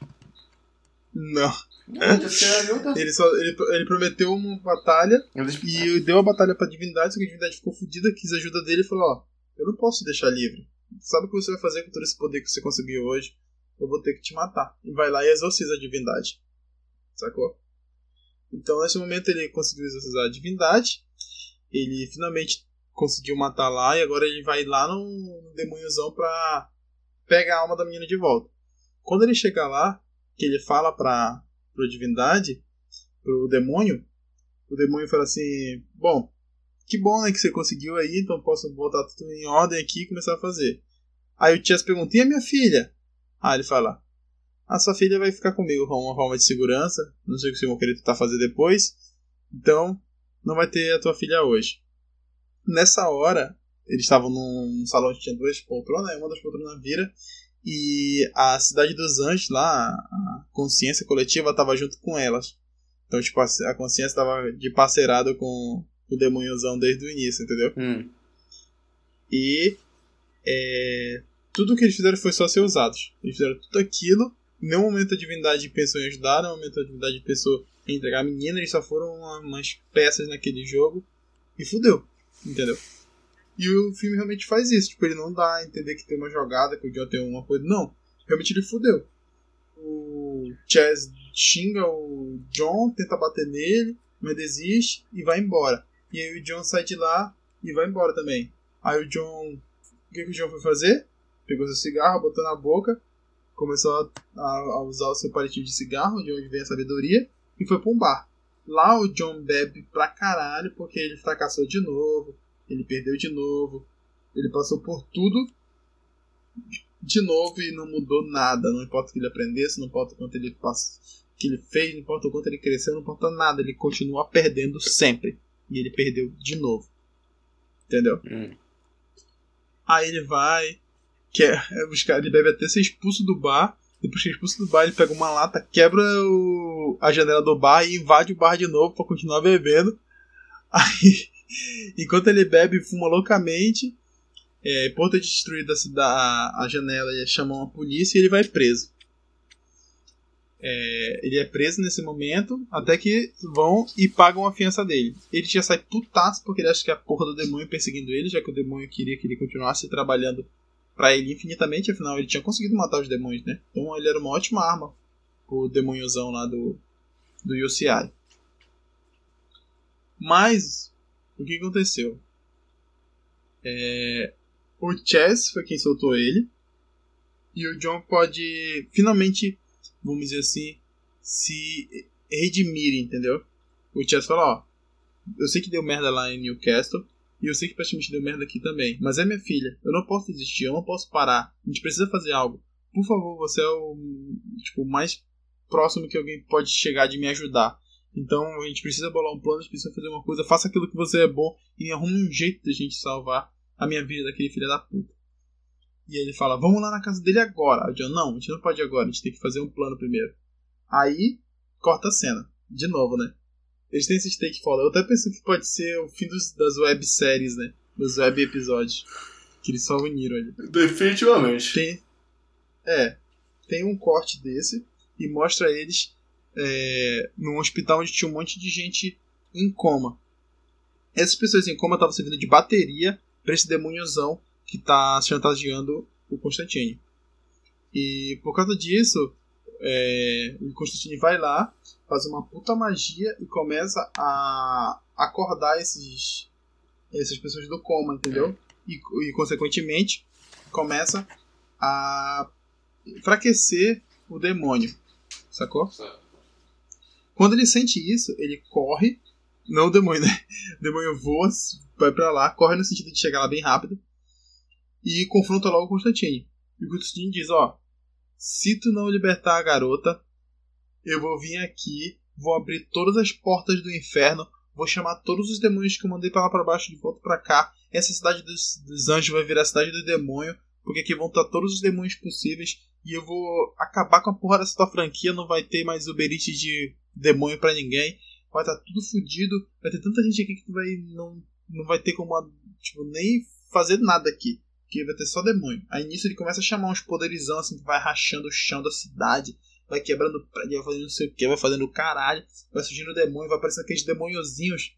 não. Ajuda. Ele, só, ele, ele prometeu uma batalha Eles- e deu a batalha pra divindade, só que a divindade ficou fudida, quis a ajuda dele e falou, ó, eu não posso deixar livre. Sabe o que você vai fazer com todo esse poder que você conseguiu hoje? Eu vou ter que te matar. E vai lá e exorciza a divindade. Sacou? Então, nesse momento, ele conseguiu exorcizar a divindade. Ele finalmente conseguiu matar lá. E agora ele vai lá no, demôniozão pra pegar a alma da menina de volta. Quando ele chega lá, que ele fala pra, pra divindade, pro demônio, o demônio fala assim: Bom, que bom né, que você conseguiu aí, então posso botar tudo em ordem aqui e começar a fazer. Aí o Chess pergunta: e a minha filha? Aí ele fala: a sua filha vai ficar comigo com uma forma de segurança. Não sei o que o senhor querer tentar fazer depois. Então, não vai ter a tua filha hoje. Nessa hora, eles estavam num salão que tinha duas poltronas, uma das poltronas vira e a cidade dos anjos lá, a consciência coletiva estava junto com elas. Então, tipo, a consciência estava de parceirado com o demôniozão desde o início, entendeu? Hum. E é, tudo que eles fizeram foi só ser usados. Eles fizeram tudo aquilo. Em nenhum momento a divindade pensou em ajudar, em nenhum momento a divindade pensou em entregar a menina. Eles só foram umas peças naquele jogo e fudeu, entendeu? E o filme realmente faz isso. Tipo, ele não dá a entender que tem uma jogada, que o John tem uma coisa. Não. Realmente ele fudeu. O Chaz xinga o John, tenta bater nele, mas desiste e vai embora. E aí o John sai de lá e vai embora também. Aí o John. O que, que o John foi fazer? Pegou seu cigarro, botou na boca, começou a, a usar o seu palitinho de cigarro, de onde vem a sabedoria, e foi pra um bar. Lá o John bebe pra caralho porque ele fracassou de novo, ele perdeu de novo, ele passou por tudo de novo e não mudou nada. Não importa o que ele aprendesse, não importa o quanto ele passou, que ele fez, não importa o quanto ele cresceu, não importa nada. Ele continua perdendo sempre. E ele perdeu de novo. Entendeu? Hum. Aí ele vai, quer buscar, ele deve até ser expulso do bar. Depois que é expulso do bar, ele pega uma lata, quebra o, a janela do bar e invade o bar de novo para continuar bebendo. [LAUGHS] Aí, enquanto ele bebe fuma loucamente, é, de destruir a, a janela e chamam a polícia e ele vai preso. É, ele é preso nesse momento, até que vão e pagam a fiança dele. Ele já sai putaço porque ele acha que é a porra do demônio perseguindo ele, já que o demônio queria que ele continuasse trabalhando para ele infinitamente, afinal ele tinha conseguido matar os demônios, né? Então ele era uma ótima arma o demôniozão lá do, do UCI. Mas, o que aconteceu? É, o Chess foi quem soltou ele. E o John pode finalmente vamos dizer assim, se redimir, entendeu? O Chess fala, ó, eu sei que deu merda lá em Newcastle, e eu sei que praticamente deu merda aqui também, mas é minha filha, eu não posso desistir, eu não posso parar, a gente precisa fazer algo. Por favor, você é o tipo, mais próximo que alguém pode chegar de me ajudar. Então a gente precisa bolar um plano, a gente precisa fazer uma coisa, faça aquilo que você é bom e arrume um jeito da gente salvar a minha vida daquele filho da puta. E ele fala, vamos lá na casa dele agora. O John, não, a gente não pode ir agora, a gente tem que fazer um plano primeiro. Aí, corta a cena. De novo, né? Eles têm esse take foda. Eu até penso que pode ser o fim dos, das webséries, né? Dos web episódios. Que eles só uniram ali. Definitivamente. Tem, é. Tem um corte desse e mostra eles é, num hospital onde tinha um monte de gente em coma. Essas pessoas em coma estavam servindo de bateria para esse demôniozão que está chantageando o Constantine. E por causa disso, é, o Constantine vai lá, faz uma puta magia e começa a acordar esses, essas pessoas do coma, entendeu? E, e consequentemente começa a enfraquecer o demônio, sacou? Quando ele sente isso, ele corre, não o demônio, né? O demônio voa, vai pra lá, corre no sentido de chegar lá bem rápido e confronta logo o Constantine. E o Constantine diz: Ó, se tu não libertar a garota, eu vou vir aqui, vou abrir todas as portas do inferno, vou chamar todos os demônios que eu mandei pra lá pra baixo de volta pra cá. Essa cidade dos, dos anjos vai virar a cidade do demônio, porque aqui vão estar todos os demônios possíveis. E eu vou acabar com a porra dessa tua franquia, não vai ter mais Uber Eats de demônio para ninguém. Vai estar tá tudo fodido, vai ter tanta gente aqui que vai não, não vai ter como tipo, nem fazer nada aqui que vai ter só demônio. Aí nisso ele começa a chamar uns poderizão assim que vai rachando o chão da cidade, vai quebrando prédio, vai fazendo não sei o que, vai fazendo caralho, vai surgindo demônio, vai aparecendo aqueles demôniozinhos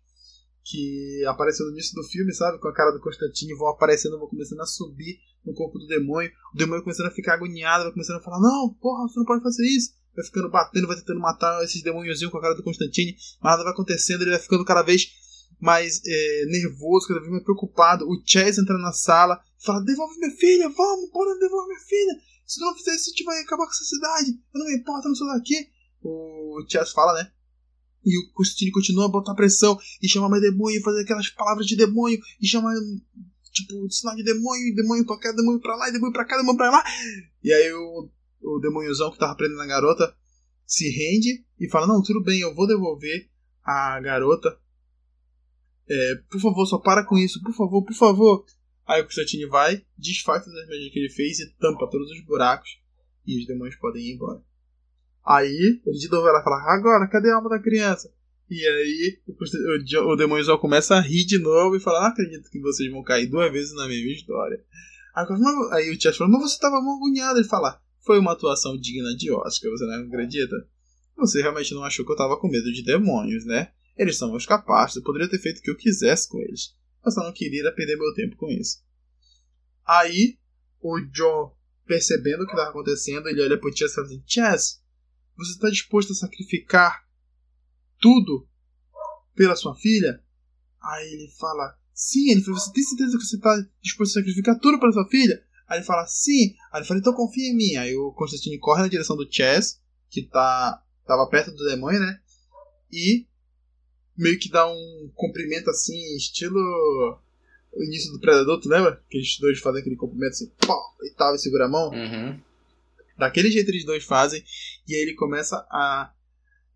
que apareceu no início do filme, sabe? Com a cara do Constantino, vão aparecendo, vão começando a subir no corpo do demônio, o demônio começando a ficar agoniado, vai começando a falar: Não, porra, você não pode fazer isso. Vai ficando batendo, vai tentando matar esses demôniozinhos com a cara do Constantine, mas nada vai acontecendo, ele vai ficando cada vez mais é, nervoso, cada vez mais preocupado. O Chess entra na sala fala: Devolve minha filha, vamos, bora, devolve minha filha. Se tu não fizer isso, a gente vai acabar com essa cidade. Eu não me importo, eu não sou daqui. O Chess fala, né? E o Constantine continua a botar pressão e chama mais demônio, fazer aquelas palavras de demônio e chama tipo, sinal de demônio, demônio pra cá, demônio pra lá, demônio pra cá, demônio pra lá. E aí o, o demôniozão que tava prendendo a garota se rende e fala: Não, tudo bem, eu vou devolver a garota. É, por favor, só para com isso, por favor, por favor. Aí o Constantine vai, desfaz todas as magias que ele fez e tampa todos os buracos. E os demônios podem ir embora. Aí ele de novo vai fala: Agora, cadê a alma da criança? E aí o, o, o começa a rir de novo e fala: Não acredito que vocês vão cair duas vezes na mesma história. Aí, o Chess fala: Mas você estava agoniado. Ele fala: Foi uma atuação digna de Oscar, você não acredita? Você realmente não achou que eu estava com medo de demônios, né? Eles são meus capazes, eu poderia ter feito o que eu quisesse com eles. Eu não queria perder meu tempo com isso. Aí o Joe, percebendo o que estava acontecendo, ele olha pro Chess e fala assim: Chess, você está disposto a sacrificar tudo pela sua filha? Aí ele fala, sim. Ele fala, você tem certeza que você está disposto a sacrificar tudo pela sua filha? Aí ele fala, sim. Aí ele fala, então confia em mim. Aí o Constantine corre na direção do Chess, que tá, tava perto do demônio, né? E meio que dá um cumprimento assim, estilo o início do Predador, tu lembra? Que eles dois fazem aquele cumprimento assim, pá, e tal, e segura a mão. Uhum. Daquele jeito eles dois fazem, e aí ele começa a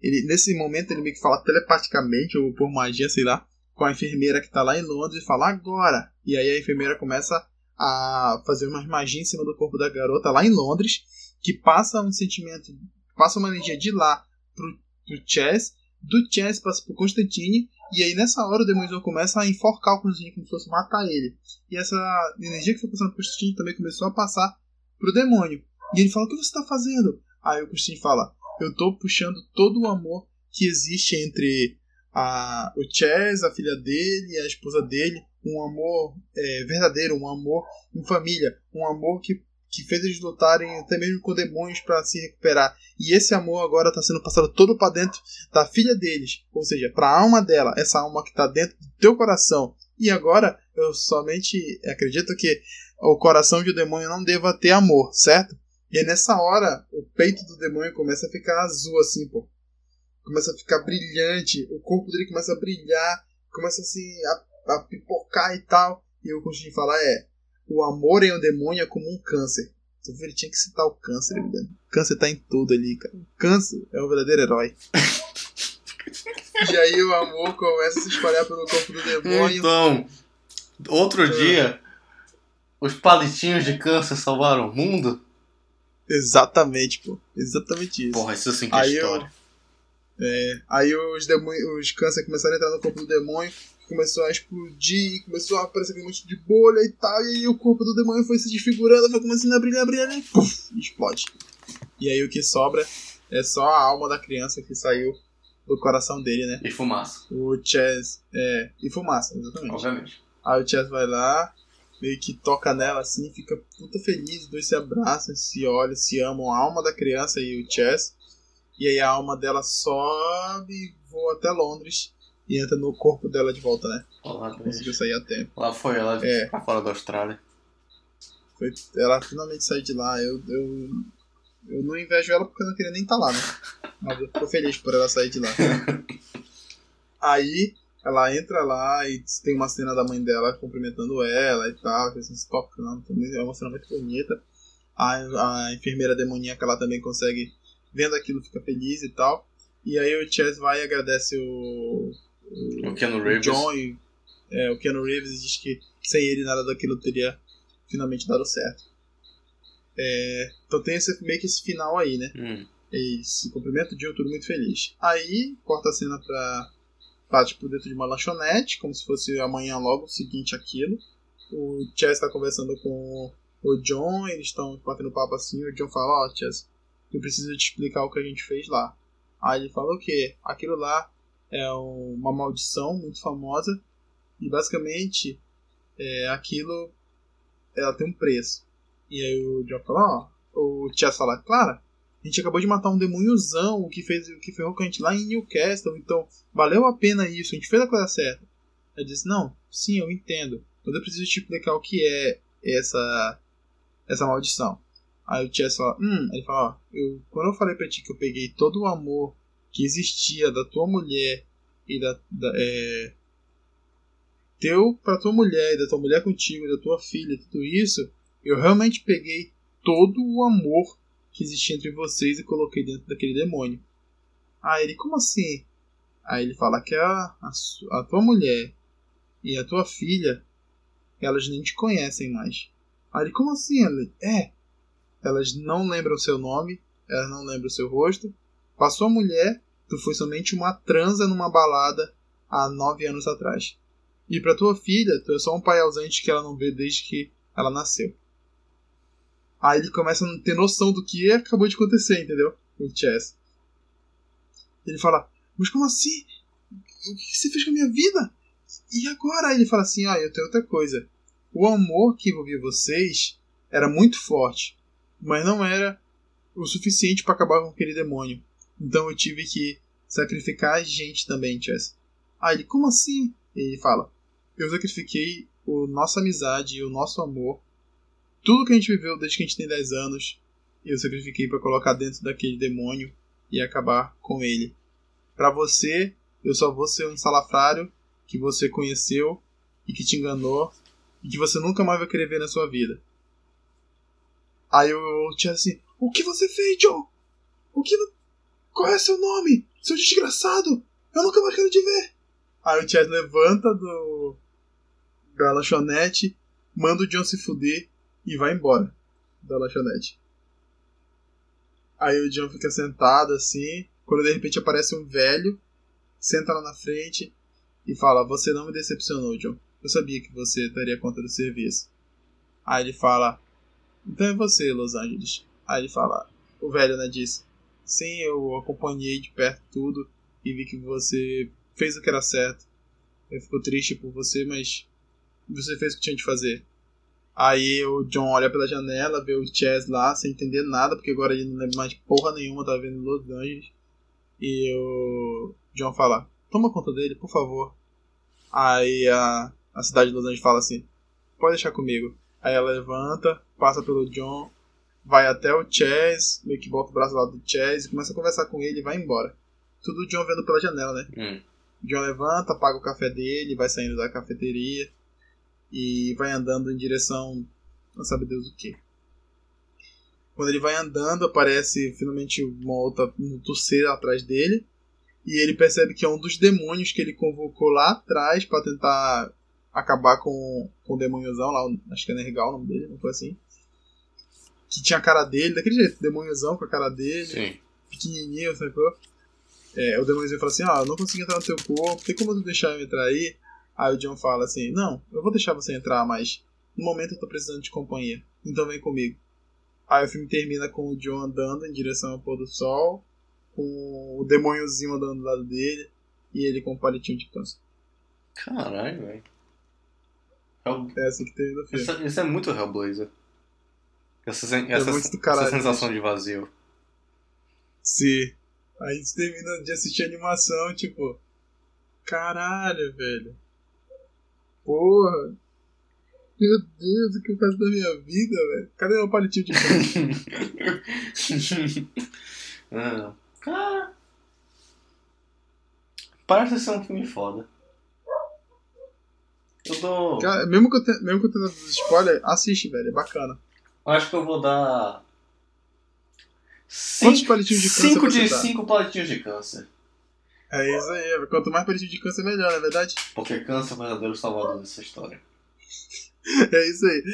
ele, nesse momento ele meio que fala telepaticamente, ou por magia, sei lá, com a enfermeira que tá lá em Londres e fala agora. E aí a enfermeira começa a fazer umas magias em cima do corpo da garota lá em Londres, que passa um sentimento, passa uma energia de lá pro, pro Chess, do Chess passa pro Constantine, e aí nessa hora o Demolidor começa a enforcar o Constantine como se fosse matar ele. E essa energia que foi passando pro Constantine também começou a passar pro demônio. E ele fala: O que você está fazendo? Aí o Constantine fala: eu estou puxando todo o amor que existe entre a, o Chess, a filha dele a esposa dele, um amor é, verdadeiro, um amor em família, um amor que, que fez eles lutarem até mesmo com demônios para se recuperar. E esse amor agora está sendo passado todo para dentro da filha deles, ou seja, para a alma dela, essa alma que está dentro do teu coração. E agora eu somente acredito que o coração de um demônio não deva ter amor, certo? E aí nessa hora, o peito do demônio começa a ficar azul, assim, pô. Começa a ficar brilhante, o corpo dele começa a brilhar, começa assim a, a pipocar e tal. E eu consegui falar é: o amor em um demônio é como um câncer. Então ele tinha que citar o câncer, O câncer tá em tudo ali, cara. O câncer é o verdadeiro herói. [LAUGHS] e aí o amor começa a se espalhar pelo corpo do demônio. Então, outro ah. dia, os palitinhos de câncer salvaram o mundo? Exatamente, pô. Exatamente isso. Porra, isso sim que é aí história. Eu, é, aí os, demônios, os câncer começaram a entrar no corpo do demônio, começou a explodir, começou a aparecer aquele monte de bolha e tal, e aí o corpo do demônio foi se desfigurando, foi começando a brilhar, brilhar, e puf, explode. E aí o que sobra é só a alma da criança que saiu do coração dele, né? E fumaça. O Chess, é, e fumaça, exatamente. Obviamente. Aí o Chess vai lá, meio que toca nela assim, fica puta feliz, os dois se abraçam, se olham, se amam, a alma da criança e o Chess. E aí a alma dela sobe, voa até Londres e entra no corpo dela de volta, né? Olá, Conseguiu sair a tempo. Lá foi ela é. pra fora da Austrália. Foi, ela finalmente saiu de lá. Eu, eu, eu não invejo ela porque eu não queria nem estar tá lá, né? Mas eu tô feliz por ela sair de lá. [LAUGHS] aí ela entra lá e tem uma cena da mãe dela cumprimentando ela e tal, assim, se tocando, é uma cena muito bonita. A, a enfermeira demoníaca ela também consegue, vendo aquilo, fica feliz e tal. E aí o Chess vai e agradece o, o, Keanu Reeves. John e é, o Keanu Reeves diz que sem ele nada daquilo teria finalmente dado certo. É, então tem esse, meio que esse final aí, né? Hum. Esse cumprimento de um tudo muito feliz. Aí corta a cena pra bate por dentro de uma lanchonete, como se fosse amanhã logo o seguinte aquilo. O Chess está conversando com o John, eles estão batendo papo assim, o John fala, ó, oh, Chess, eu preciso te explicar o que a gente fez lá. Aí ele fala o quê? Aquilo lá é uma maldição muito famosa e basicamente é, aquilo ela tem um preço. E aí o John fala, ó, o Chess fala, claro, a gente acabou de matar um demôniozão que fez que ferrou com a gente lá em Newcastle, então valeu a pena isso, a gente fez a coisa certa. Ela disse, não, sim, eu entendo, mas eu preciso te explicar o que é essa essa maldição. Aí o Chess fala, hum, ele fala, ó, eu, quando eu falei pra ti que eu peguei todo o amor que existia da tua mulher e da, da é, teu pra tua mulher, da tua mulher contigo, da tua filha, tudo isso, eu realmente peguei todo o amor que existia entre vocês e coloquei dentro daquele demônio. Aí ele, como assim? Aí ele fala que a, a, a tua mulher e a tua filha, elas nem te conhecem mais. Aí ele, como assim? Ela, é, elas não lembram seu nome, elas não lembram seu rosto. Com a mulher, foi somente uma transa numa balada há nove anos atrás. E pra tua filha, tu é só um pai ausente que ela não vê desde que ela nasceu. Aí ele começa a ter noção do que acabou de acontecer, entendeu? O Chess. Ele fala, mas como assim? O que você fez com a minha vida? E agora? Aí ele fala assim, ah, eu tenho outra coisa. O amor que envolvia vocês era muito forte, mas não era o suficiente para acabar com aquele demônio. Então eu tive que sacrificar a gente também, Chess. Aí ele, como assim? Ele fala, eu sacrifiquei a nossa amizade o nosso amor tudo que a gente viveu desde que a gente tem 10 anos, eu sacrifiquei para colocar dentro daquele demônio e acabar com ele. Para você, eu só vou ser um salafrário que você conheceu e que te enganou e que você nunca mais vai querer ver na sua vida. Aí eu tinha assim: O que você fez, John? O que. Qual é seu nome? Seu desgraçado! Eu nunca mais quero te ver! Aí o Chad levanta do. da lanchonete, manda o John se fuder e vai embora da lanchonete. Aí o John fica sentado assim, quando de repente aparece um velho, senta lá na frente e fala: Você não me decepcionou, John. Eu sabia que você daria conta do serviço. Aí ele fala: Então é você, Los Angeles. Aí ele fala: O velho, né, disse: Sim, eu acompanhei de perto tudo e vi que você fez o que era certo. Eu fico triste por você, mas você fez o que tinha de fazer. Aí o John olha pela janela, vê o Chess lá, sem entender nada, porque agora ele não lembra mais porra nenhuma, tá vendo Los Angeles. E o John fala: Toma conta dele, por favor. Aí a, a cidade de Los Angeles fala assim: Pode deixar comigo. Aí ela levanta, passa pelo John, vai até o Chess, meio que bota o braço lá do Chess e começa a conversar com ele e vai embora. Tudo o John vendo pela janela, né? Hum. John levanta, paga o café dele, vai saindo da cafeteria e vai andando em direção não sabe Deus o que. Quando ele vai andando, aparece finalmente uma outra um torcer atrás dele. E ele percebe que é um dos demônios que ele convocou lá atrás para tentar acabar com, com o demôniozão lá, acho que é Nergal o nome dele, não foi assim. Que tinha a cara dele, daquele jeito, demôniozão com a cara dele, Sim. pequenininho, sacou? É, o demôniozinho fala assim: Ah, eu não consigo entrar no teu corpo, tem como tu deixar eu entrar aí? Aí o John fala assim: Não, eu vou deixar você entrar, mas no momento eu tô precisando de companhia, então vem comigo. Aí o filme termina com o John andando em direção ao pôr do sol, com o demôniozinho andando do lado dele e ele com um palitinho de câncer. Caralho, velho. Hell... É assim que termina o filme. Isso, isso é muito Hellblazer. Essa, sen- essa, É muito do essa caralho, sensação de vazio. Sim. Aí a gente termina de assistir a animação, tipo. Caralho, velho. Porra. Meu Deus, o que eu faço da minha vida, velho? Cadê meu palitinho de [LAUGHS] ah, cara. Parece ser um filme foda. Eu dou. Cara, mesmo que eu mesmo que eu tenha dado spoiler, assiste, velho. É bacana. Eu acho que eu vou dar. Quantos Cinco, palitinhos de câncer cinco de cinco palitinhos de câncer. É isso aí. Quanto mais palitinho de câncer, melhor, não é verdade? Porque câncer é o verdadeiro salvador dessa história. [LAUGHS] É isso aí.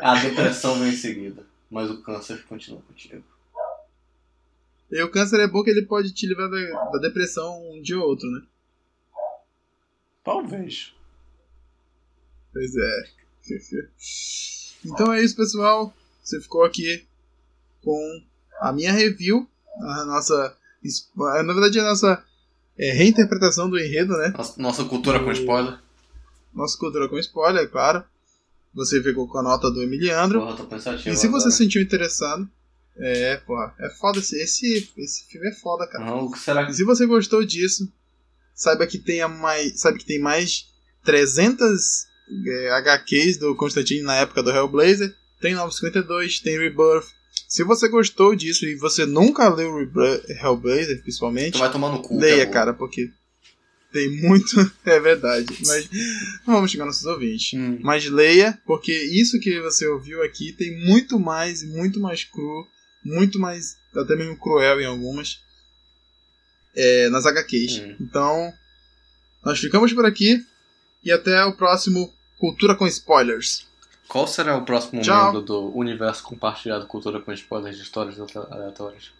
A depressão vem em seguida. Mas o câncer continua contigo. E o câncer é bom que ele pode te livrar da, da depressão um dia ou outro, né? Talvez. Pois é. [LAUGHS] Então é isso, pessoal. Você ficou aqui com a minha review, a nossa. Na verdade, a nossa é, reinterpretação do enredo, né? Nossa, nossa cultura com spoiler. Nossa cultura com spoiler, é claro. Você ficou com a nota do Emiliandro. Porra. E se você agora. se sentiu interessado. É, porra. É foda. Esse, esse, esse filme é foda, cara. Não, o que será E se você gostou disso, saiba que tem mais, sabe que tem mais 300 é, HQs do Constantine na época do Hellblazer. Tem 952, tem Rebirth. Se você gostou disso e você nunca leu Hellblazer, Tu principalmente, vai tomar no cu. leia, cara, porque Tem muito. [LAUGHS] É verdade. Mas vamos chegar nos seus ouvintes. Hum. Mas leia, porque isso que você ouviu aqui tem muito mais, muito mais cru, muito mais, até mesmo cruel em algumas, é, nas HQs. Hum. Então, nós ficamos por aqui e até o próximo Cultura com Spoilers. Qual será o próximo Tchau. membro do universo compartilhado Cultura com Spoilers de Histórias Aleatórias?